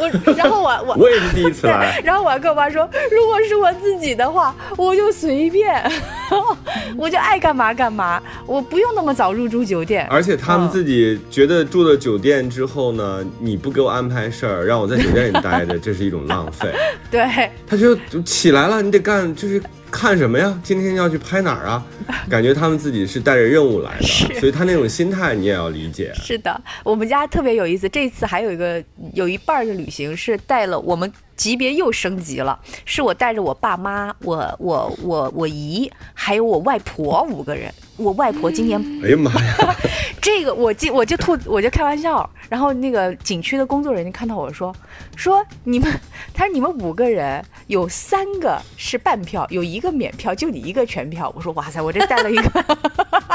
我，然后我我我也是第一次来，，然后我还跟我爸说，如果是我自己的话，我就随便，我就爱干嘛干嘛，我不用那么早入住酒店。而且他们嗯自己觉得住了酒店之后呢，你不给我安排事儿，让我在酒店里待着，这是一种浪费。对，他就就起来了，你得干，就是看什么呀？今天要去拍哪儿啊？感觉他们自己是带着任务来的，所以他那种心态你也要理解。是的，我们家特别有意思。这次还有一个有一半儿的旅行是带了我们级别又升级了，是我带着我爸妈、我我我我姨还有我外婆五个人。我外婆今年哎呀妈呀！这个我记我就吐我就开玩笑，然后那个景区的工作人员看到我说说你们，他说你们五个人有三个是半票，有一个免票，就你一个全票。我说哇塞，我这带了一个，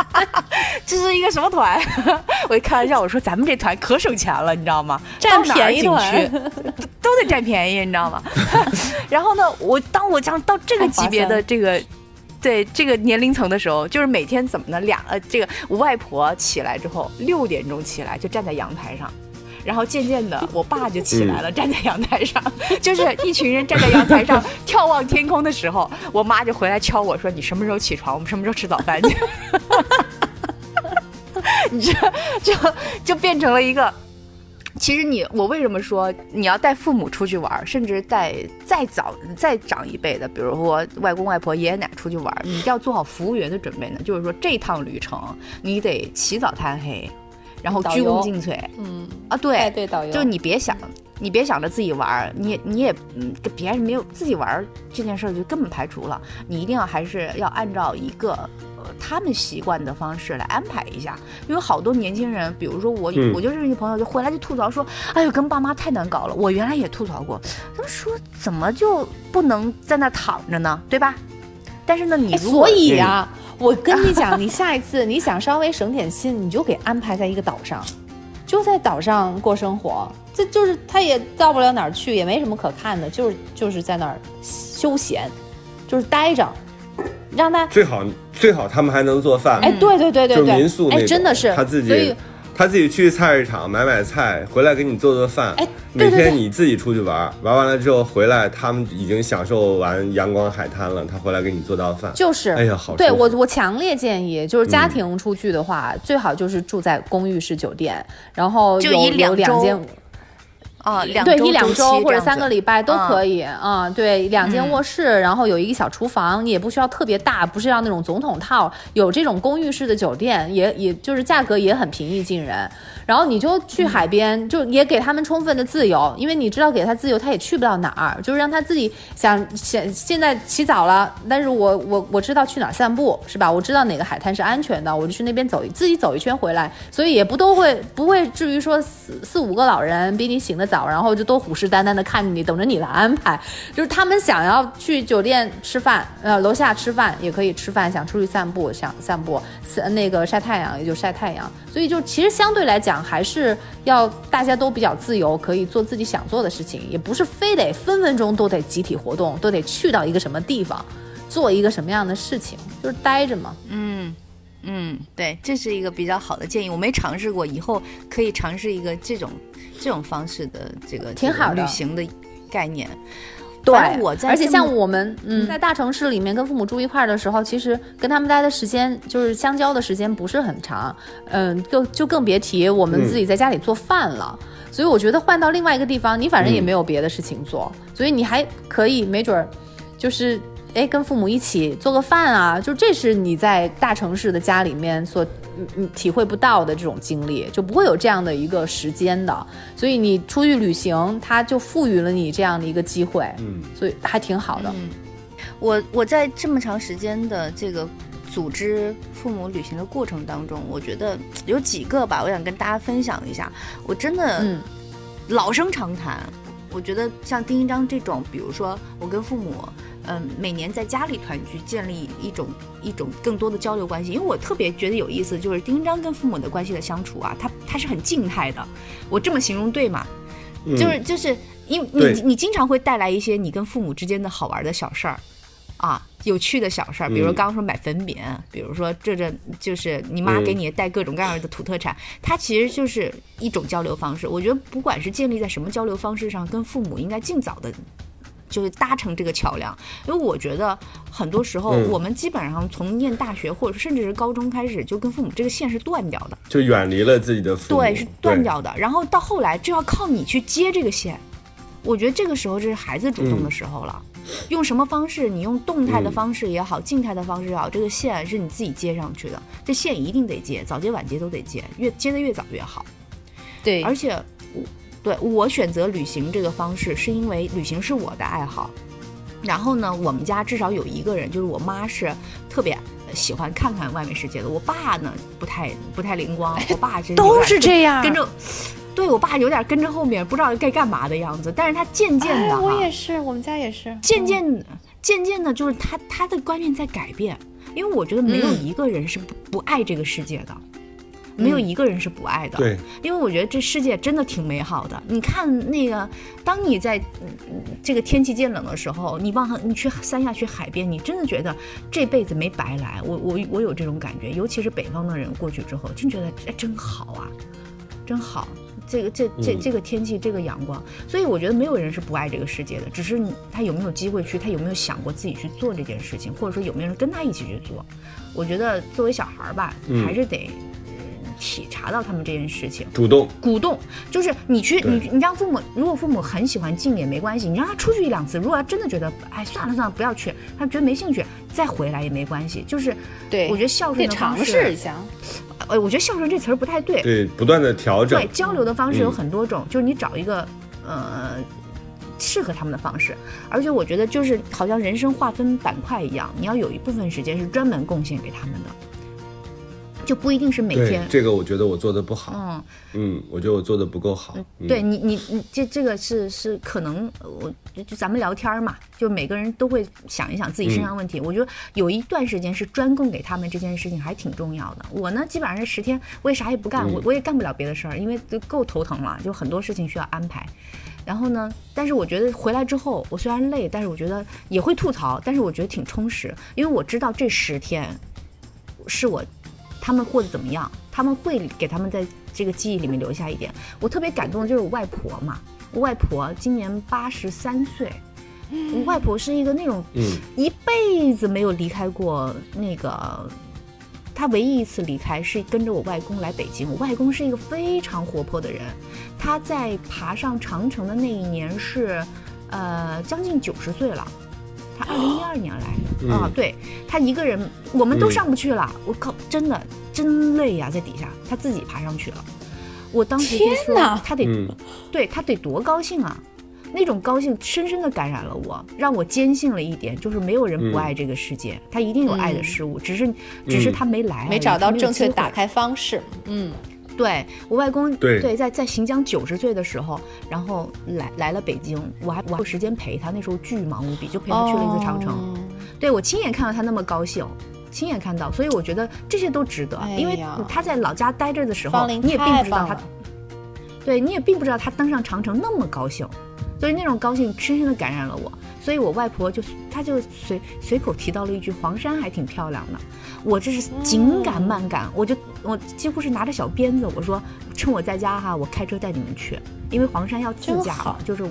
这是一个什么团？我就开玩笑我说咱们这团可省钱了，你知道吗？占到哪儿便宜景团区都都得占便宜，你知道吗？然后呢，我当我讲到这个级别的这个。对这个年龄层的时候，就是每天怎么呢？两呃，这个我外婆起来之后，六点钟起来就站在阳台上，然后渐渐的，我爸就起来了，站在阳台上，就是一群人站在阳台上眺望天空的时候，我妈就回来敲我说：“你什么时候起床？我们什么时候吃早饭去？”你这 就就变成了一个。其实你，我为什么说你要带父母出去玩，甚至带再早再长一辈的，比如说外公外婆、爷爷奶奶出去玩，你要做好服务员的准备呢？就是说这趟旅程你得起早贪黑，然后鞠躬尽瘁嗯，啊，对，带队导游，就你别想，你别想着自己玩儿，你也你也嗯，跟别人没有自己玩儿这件事儿就根本排除了。你一定要还是要按照一个呃他们习惯的方式来安排一下，因为好多年轻人，比如说我，嗯我就认识一朋友，就回来就吐槽说，哎呦，跟爸妈太难搞了。我原来也吐槽过，他们说怎么就不能在那躺着呢，对吧？但是呢，你哎，如果所以呀、我跟你讲，你下一次你想稍微省点心，你就给安排在一个岛上，就在岛上过生活，这就是他也到不了哪儿去，也没什么可看的，就是就是在那儿休闲，就是待着，让他最好最好他们还能做饭，哎，对对对对就对，哎，民宿那种真的是他自所以己他自己去菜市场买买菜，回来给你做做饭。哎对对每天你自己出去玩，玩完了之后回来，他们已经享受完阳光海滩了，他回来给你做道饭。就是，哎呀好舒服对我我强烈建议，就是家庭出去的话，最好就是住在公寓式酒店，然后有就一两周有两间。啊，两对，一两周或者三个礼拜都嗯可以啊、对，两间卧室，然后有一个小厨房，也不需要特别大，不是要那种总统套，有这种公寓式的酒店，也也就是价格也很平易近人。然后你就去海边，就也给他们充分的自由，因为你知道给他自由，他也去不到哪儿，就是让他自己想想现在起早了，但是我我我知道去哪儿散步是吧？我知道哪个海滩是安全的，我就去那边走一自己走一圈回来，所以也不都会不会至于说四四五个老人比你醒得早，然后就都虎视眈眈的看着你，等着你来安排。就是他们想要去酒店吃饭，呃，楼下吃饭也可以吃饭，想出去散步想散步，那个晒太阳也就晒太阳。所以就其实相对来讲，还是要大家都比较自由，可以做自己想做的事情，也不是非得分分钟都得集体活动，都得去到一个什么地方。做一个什么样的事情，就是待着嘛。嗯嗯，对，这是一个比较好的建议，我没尝试过，以后可以尝试一个这种这种方式的这个挺好的旅行的概念。对我在而且像我们，嗯，在大城市里面跟父母住一块儿的时候，其实跟他们待的时间就是相交的时间不是很长，嗯，就就更别提我们自己在家里做饭了。所以我觉得换到另外一个地方，你反正也没有别的事情做，所以你还可以没准儿就是。哎，跟父母一起做个饭啊，就这是你在大城市的家里面所嗯嗯体会不到的这种经历，就不会有这样的一个时间的。所以你出去旅行，它就赋予了你这样的一个机会，嗯，所以还挺好的。嗯我我在这么长时间的这个组织父母旅行的过程当中，我觉得有几个吧，我想跟大家分享一下。我真的嗯老生常谈，我觉得像丁一章这种，比如说我跟父母，嗯，每年在家里团聚，建立一种一种更多的交流关系。因为我特别觉得有意思，就是丁一章跟父母的关系的相处啊，他他是很静态的。我这么形容对吗？嗯就是就是因为你你经常会带来一些你跟父母之间的好玩的小事儿，啊，有趣的小事儿，比如刚刚说买粉饼，比如说这这就是你妈嗯给你带各种各样的土特产，它其实就是一种交流方式。我觉得不管是建立在什么交流方式上，跟父母应该尽早的。就是搭成这个桥梁，因为我觉得很多时候嗯我们基本上从念大学或者甚至是高中开始，就跟父母这个线是断掉的。就远离了自己的父母，对，是断掉的。然后到后来就要靠你去接这个线。我觉得这个时候就是孩子主动的时候了。用什么方式？你用动态的嗯方式也好，静态的方式也好，这个线是你自己接上去的。这线一定得接，早接晚接都得接，越接的越早越好。对，而且我对我选择旅行这个方式，是因为旅行是我的爱好。然后呢，我们家至少有一个人，就是我妈是特别喜欢看看外面世界的。我爸呢，不太不太灵光，我爸真有都是这样。跟着，对我爸有点跟着后面，不知道该干嘛的样子。但是他渐渐的哎，我也是，我们家也是。渐渐渐渐的，就是他他的观念在改变。因为我觉得没有嗯一个人是不不爱这个世界的，没有一个人是不爱的。对，因为我觉得这世界真的挺美好的。你看那个，当你在嗯这个天气渐冷的时候，你往你去三亚去海边，你真的觉得这辈子没白来。我我我有这种感觉，尤其是北方的人过去之后，真觉得哎真好啊，真好。这个这这嗯这个天气，这个阳光，所以我觉得没有人是不爱这个世界的，只是你他有没有机会去，他有没有想过自己去做这件事情，或者说有没有人跟他一起去做。我觉得作为小孩儿吧，嗯还是得呃体察到他们这件事情。主动，鼓动，就是你去，你你让父母，如果父母很喜欢静也没关系，你让他出去一两次。如果他真的觉得，哎，算了算了，不要去，他觉得没兴趣，再回来也没关系。就是，对我觉得孝顺的方尝试式，一下。呃，我觉得孝顺这词儿不太对。对，不断的调整对，，交流的方式有嗯很多种，就是你找一个呃适合他们的方式。而且我觉得就是好像人生划分板块一样，你要有一部分时间是专门贡献给他们的。就不一定是每天。这个，我觉得我做的不好。嗯，嗯，我觉得我做的不够好。嗯对你，你你这这个是是可能，呃我就就咱们聊天儿嘛，就每个人都会想一想自己身上问题。我觉得有一段时间是专供给他们这件事情还挺重要的。我呢，基本上是十天，我也啥也不干，我我也干不了别的事儿，因为都够头疼了，就很多事情需要安排。然后呢，但是我觉得回来之后，我虽然累，但是我觉得也会吐槽，但是我觉得挺充实，因为我知道这十天是我他们过得怎么样，他们会给他们在这个记忆里面留下一点。我特别感动的就是我外婆嘛，我外婆今年八十三岁，我外婆是一个那种嗯一辈子没有离开过那个。她唯一一次离开是跟着我外公来北京。我外公是一个非常活泼的人，他在爬上长城的那一年是，呃，将近九十岁了。他二零一二年来的、啊嗯，对他一个人，我们都嗯上不去了。我靠，真的真累呀、在底下，他自己爬上去了。我当时就说他得，嗯对他得多高兴啊！那种高兴深深的感染了我，让我坚信了一点，就是没有人不嗯爱这个世界，他一定有爱的嗯事物，只是只是他没来没找到正确打开方式。嗯，对我外公，对。在在行将九十岁的时候，然后来来了北京，我还我还有时间陪他，那时候巨忙无比，就陪他去了一次长城。哦。对我亲眼看到他那么高兴，亲眼看到，所以我觉得这些都值得，哎因为他在老家待着的时候，你也并不知道他对你也并不知道他登上长城那么高兴，所以那种高兴深深的感染了我。所以我外婆就她就随随口提到了一句黄山还挺漂亮的，我这是紧赶慢赶，我就我几乎是拿着小鞭子，我说趁我在家哈，我开车带你们去，因为黄山要自驾真好。嘛，就是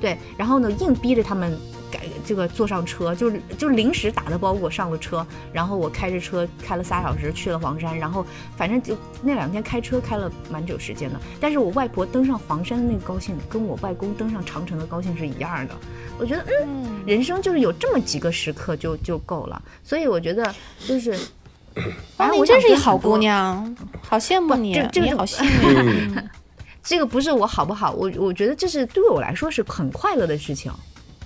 对，然后呢硬逼着他们改这个坐上车，就是就临时打的包裹上了车，然后我开着车开了仨小时去了黄山，然后反正就那两天开车开了蛮久时间的，但是我外婆登上黄山的那个高兴，跟我外公登上长城的高兴是一样的。我觉得，嗯，嗯，人生就是有这么几个时刻就就够了，所以我觉得就是，反方林正我想真是一好姑。娘，好羡慕你，这这种你好幸运。嗯 这个不是我好不好，我我觉得这是对我来说是很快乐的事情。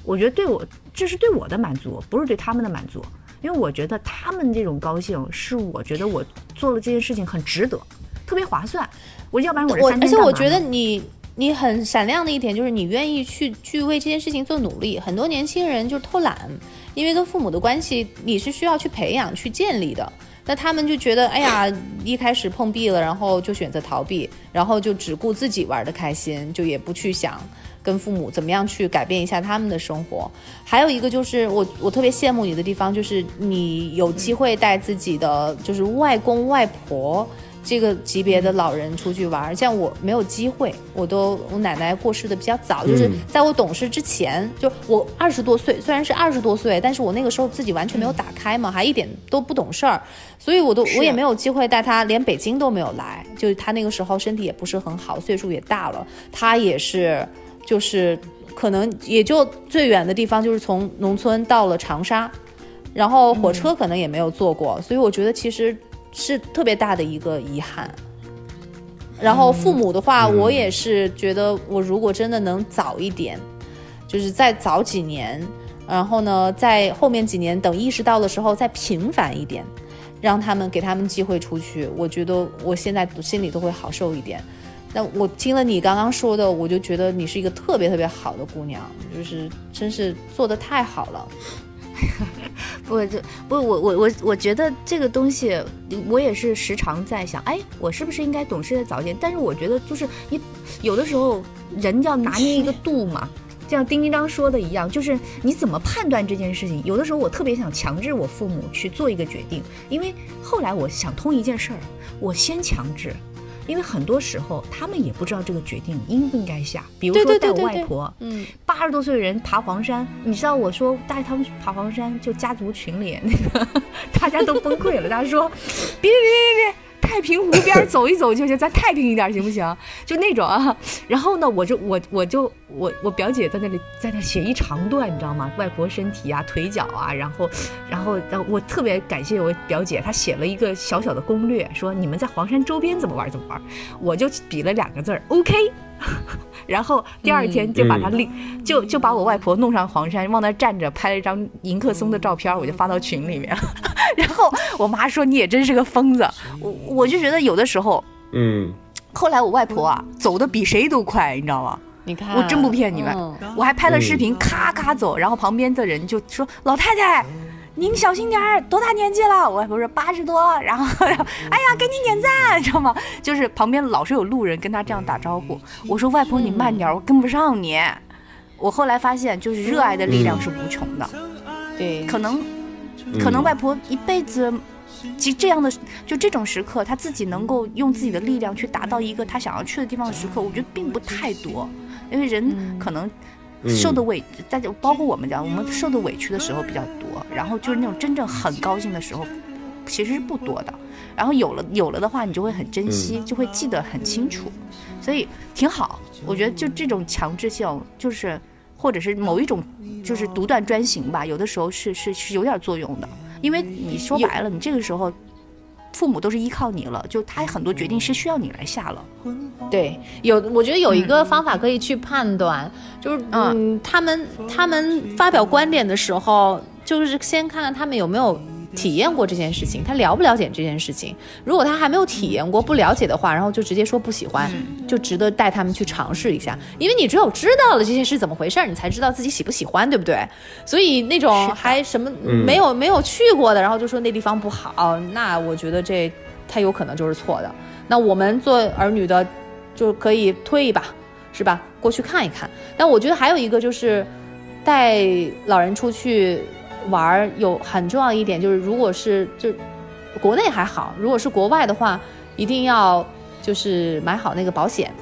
我觉得对我这是对我的满足，不是对他们的满足，因为我觉得他们这种高兴是我觉得我做了这件事情很值得，特别划算。我要不然我这我而且我觉得你你很闪亮的一点就是你愿意去去为这件事情做努力。很多年轻人就是偷懒，因为跟父母的关系你是需要去培养去建立的。那他们就觉得，哎呀，一开始碰壁了，然后就选择逃避，然后就只顾自己玩的开心，就也不去想跟父母怎么样去改变一下他们的生活。还有一个就是我我特别羡慕你的地方，就是你有机会带自己的就是外公外婆。这个级别的老人出去玩，像我没有机会，我都我奶奶过世的比较早，就是嗯在我懂事之前，就我二十多岁，虽然是二十多岁，但是我那个时候自己完全没有打开嘛，还一点都不懂事儿，所以我都我也没有机会带他，连北京都没有来，就是他那个时候身体也不是很好，岁数也大了，他也是就是可能也就最远的地方就是从农村到了长沙，然后火车可能也没有坐过，所以我觉得其实是特别大的一个遗憾。然后父母的话，嗯我也是觉得，我如果真的能早一点，就是再早几年，然后呢，在后面几年等意识到的时候再频繁一点，让他们给他们机会出去，我觉得我现在心里都会好受一点。那我听了你刚刚说的，我就觉得你是一个特别特别好的姑娘，就是真是做的太好了。不，这不，我我我我觉得这个东西，我也是时常在想，哎，我是不是应该懂事的早一点？但是我觉得，就是你有的时候人要拿捏一个度嘛。像丁丁章说的一样，就是你怎么判断这件事情？有的时候我特别想强制我父母去做一个决定，因为后来我想通一件事儿，我先强制，因为很多时候他们也不知道这个决定应不应该下。比如说带我外婆，嗯，八十多岁的人爬黄山，你知道我说带他们去爬黄山，就家族群里那个 大家都崩溃了，大家说别别别别别。太平湖边走一走就行，咱太平一点行不行？就那种啊。然后呢，我就我我就我我表姐在那里在那写一长段，你知道吗？外婆身体啊、腿脚啊，然后然后然后我特别感谢我表姐，她写了一个小小的攻略，说你们在黄山周边怎么玩怎么玩。我就比了两个字儿 OK。然后第二天就把他拎，就就把我外婆弄上黄山，往那儿站着，拍了一张迎客松的照片，我就发到群里面。然后我妈说你也真是个疯子，我我就觉得有的时候，嗯，后来我外婆啊走的比谁都快，你知道吗？你看，我真不骗你们，嗯。我还拍了视频，咔咔走，然后旁边的人就说：“老太太，您小心点儿，多大年纪了？”我外婆说八十多，然后然后 哎呀，给你点赞，知道吗？就是旁边老是有路人跟他这样打招呼。我说外婆你慢点儿，我跟不上你。我后来发现，就是热爱的力量是无穷的，对，可能嗯可能外婆一辈子。其实这样的就这种时刻，她自己能够用自己的力量去达到一个她想要去的地方的时刻，我觉得并不太多，因为人可能嗯受的委，大家包括我们讲，我们受的委屈的时候比较多，然后就是那种真正很高兴的时候，其实是不多的。然后有了有了的话，你就会很珍惜，就会记得很清楚，所以挺好。我觉得就这种强制性，就是或者是某一种就是独断专行吧，有的时候是是是有点作用的，因为你说白了，你这个时候。父母都是依靠你了，就他很多决定是需要你来下了。对，有我觉得有一个方法可以去判断，就是嗯嗯，他们他们发表观点的时候，就是先看看他们有没有。体验过这件事情，他了不了解这件事情？如果他还没有体验过、不了解的话，然后就直接说不喜欢，就值得带他们去尝试一下。因为你只有知道了这些是怎么回事，你才知道自己喜不喜欢，对不对？所以那种还什么没有没有去过的，然后就说那地方不好，那我觉得这他有可能就是错的。那我们做儿女的就可以推一把，是吧？过去看一看。但我觉得还有一个就是带老人出去玩，有很重要一点就是，如果是就国内还好，如果是国外的话，一定要就是买好那个保险。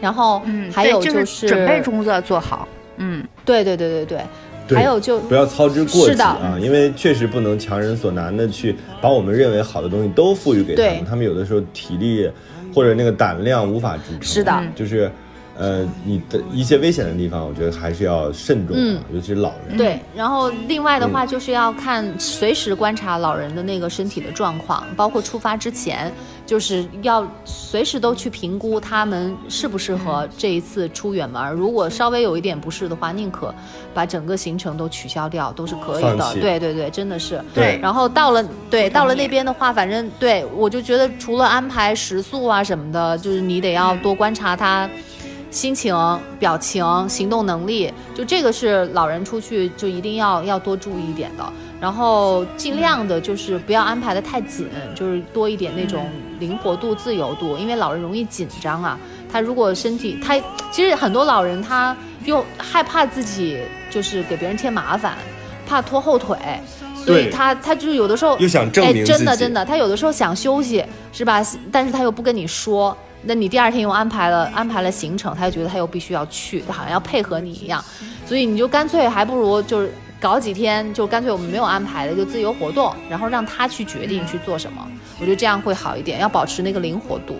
然后嗯，还有就是准备工作做好。嗯，对对对对对，还有就不要操之过是的急啊，因为确实不能强人所难的去把我们认为好的东西都赋予给他们，他们有的时候体力或者那个胆量无法支撑。是的嗯就是呃，你的一些危险的地方，我觉得还是要慎重嗯啊，尤其是老人。对，然后另外的话就是要看随时观察老人的那个身体的状况，包括出发之前，就是要随时都去评估他们适不适合这一次出远门儿。如果稍微有一点不适的话，宁可把整个行程都取消掉，都是可以的。对对对，真的是。对然后到了对到了那边的话，反正对我就觉得除了安排食宿啊什么的，就是你得要多观察他。心情、表情、行动能力，就这个是老人出去就一定要要多注意一点的。然后尽量的就是不要安排的太紧，就是多一点那种灵活度、自由度，因为老人容易紧张啊。他如果身体，他其实很多老人他又害怕自己就是给别人添麻烦，怕拖后腿，所以他他就是有的时候又想证明哎，真的真的，他有的时候想休息是吧？但是他又不跟你说，那你第二天又安排了安排了行程，他又觉得他又必须要去，他好像要配合你一样，所以你就干脆还不如就是搞几天，就干脆我们没有安排的就自由活动，然后让他去决定去做什么，我觉得这样会好一点，要保持那个灵活度。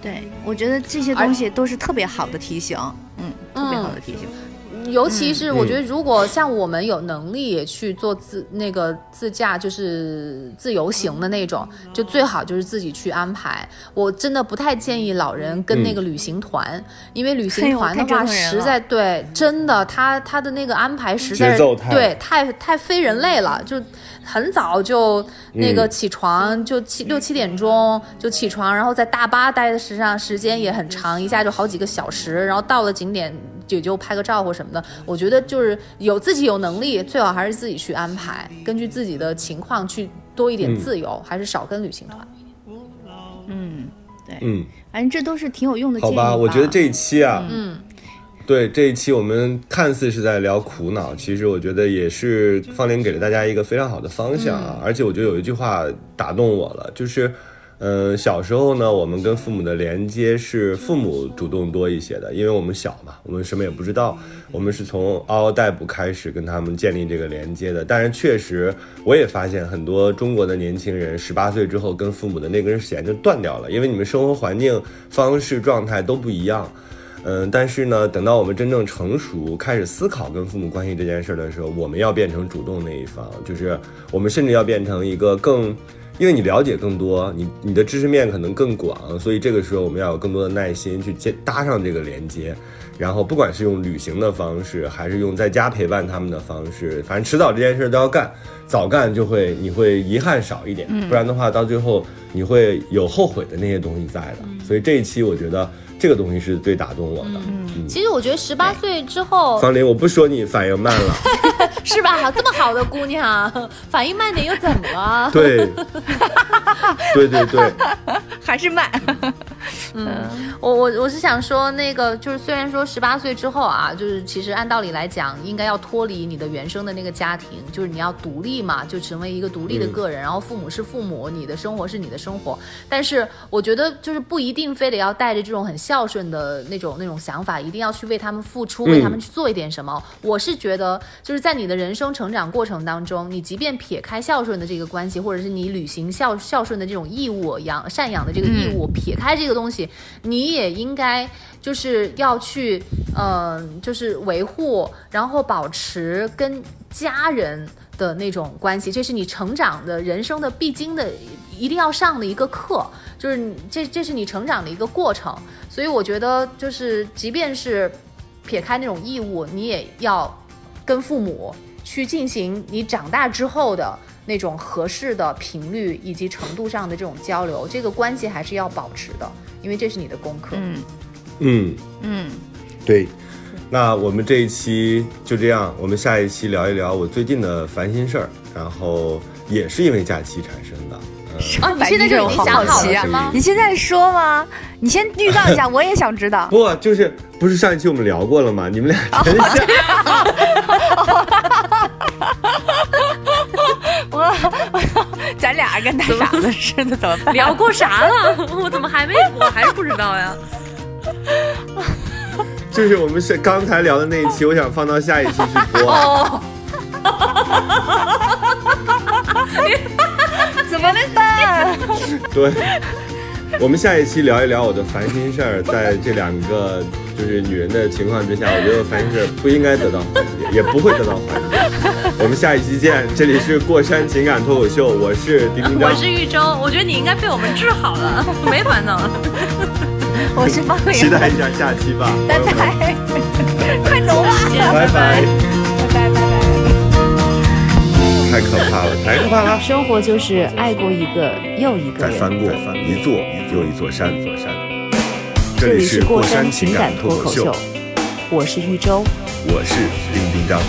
对，我觉得这些东西都是特别好的提醒，嗯，特别好的提醒。尤其是我嗯觉得，如果像我们有能力去做自那个自驾，就是自由行的那种，就最好就是自己去安排。我真的不太建议老人跟那个旅行团，因为旅哎行团的话，实在对，真的他他的那个安排实在是对太太非人类了，就很早就那个嗯起床，就七六七点钟就起床，然后在大巴待的时上时间也很长，一下就好几个小时，然后到了景点也就拍个照或什么的。我觉得就是有自己有能力，最好还是自己去安排，根据自己的情况去多一点嗯自由，还是少跟旅行团。嗯，对，嗯，反正这都是挺有用的建议好吧，我觉得这一期啊，嗯，对这一期我们看似是在聊苦恼，其实我觉得也是方玲给了大家一个非常好的方向啊。而且我觉得有一句话打动我了，就是，嗯、小时候呢，我们跟父母的连接是父母主动多一些的，因为我们小嘛，我们什么也不知道，我们是从嗷嗷待哺开始跟他们建立这个连接的。但是确实，我也发现很多中国的年轻人十八岁之后跟父母的那根弦就断掉了，因为你们生活环境、方式、状态都不一样。嗯，但是呢，等到我们真正成熟，开始思考跟父母关系这件事儿的时候，我们要变成主动那一方，就是我们甚至要变成一个更因为你了解更多，你你的知识面可能更广，所以这个时候我们要有更多的耐心去接搭上这个连接。然后不管是用旅行的方式，还是用在家陪伴他们的方式，反正迟早这件事都要干，早干就会你会遗憾少一点，不然的话到最后你会有后悔的那些东西在的。所以这一期我觉得这个东西是最打动我的。嗯其实我觉得十八岁之后，方林，我不说你反应慢了，是吧？这么好的姑娘，反应慢点又怎么了？对，对对对，还是慢。嗯，我我我是想说，那个就是虽然说十八岁之后啊，就是其实按道理来讲，应该要脱离你的原生的那个家庭，就是你要独立嘛，就成为一个独立的个人，然后父母是父母，你的生活是你的生活。但是我觉得就是不一定非得要带着这种很孝顺的那种那种想法，一定要去为他们付出，为他们去做一点什么。我是觉得就是在你的人生成长过程当中，你即便撇开孝顺的这个关系，或者是你履行孝孝顺的这种义务、养赡养的这个义务，撇开这个东西。你也应该就是要去，嗯，就是维护，然后保持跟家人的那种关系，这是你成长的人生的必经的，一定要上的一个课，就是这这是你成长的一个过程。所以我觉得，就是即便是撇开那种义务，你也要跟父母去进行你长大之后的那种合适的频率以及程度上的这种交流，这个关系还是要保持的。因为这是你的功课。嗯嗯嗯，对。那我们这一期就这样，我们下一期聊一聊我最近的烦心事儿，然后也是因为假期产生的。哦，你现在就已经想好了吗？你现在说吗？你先预告一下，我也想知道。不，就是不是上一期我们聊过了吗？你们俩 真像。我我咱俩跟大傻子似的，怎么办？聊过啥了？我怎么还没？我还是不知道呀。就是我们是刚才聊的那一期，我想放到下一期去播。哦。怎么办？对。我们下一期聊一聊我的烦心事儿，在这两个就是女人的情况之下，我觉得烦心事儿不应该得到缓解，也不会得到缓解。我们下一期见，这里是过山情感脱口秀，我是丁丁我是玉州，我觉得你应该被我们治好了，没烦恼了。我是方玲，期待一下下期吧，拜拜，快走吧，拜拜，拜拜。拜拜。太可怕了，太可怕了！生活就是爱过一个又一个再翻过一座又一座山，座山。这里是过山情感脱口秀，我是玉州，我是丁丁张。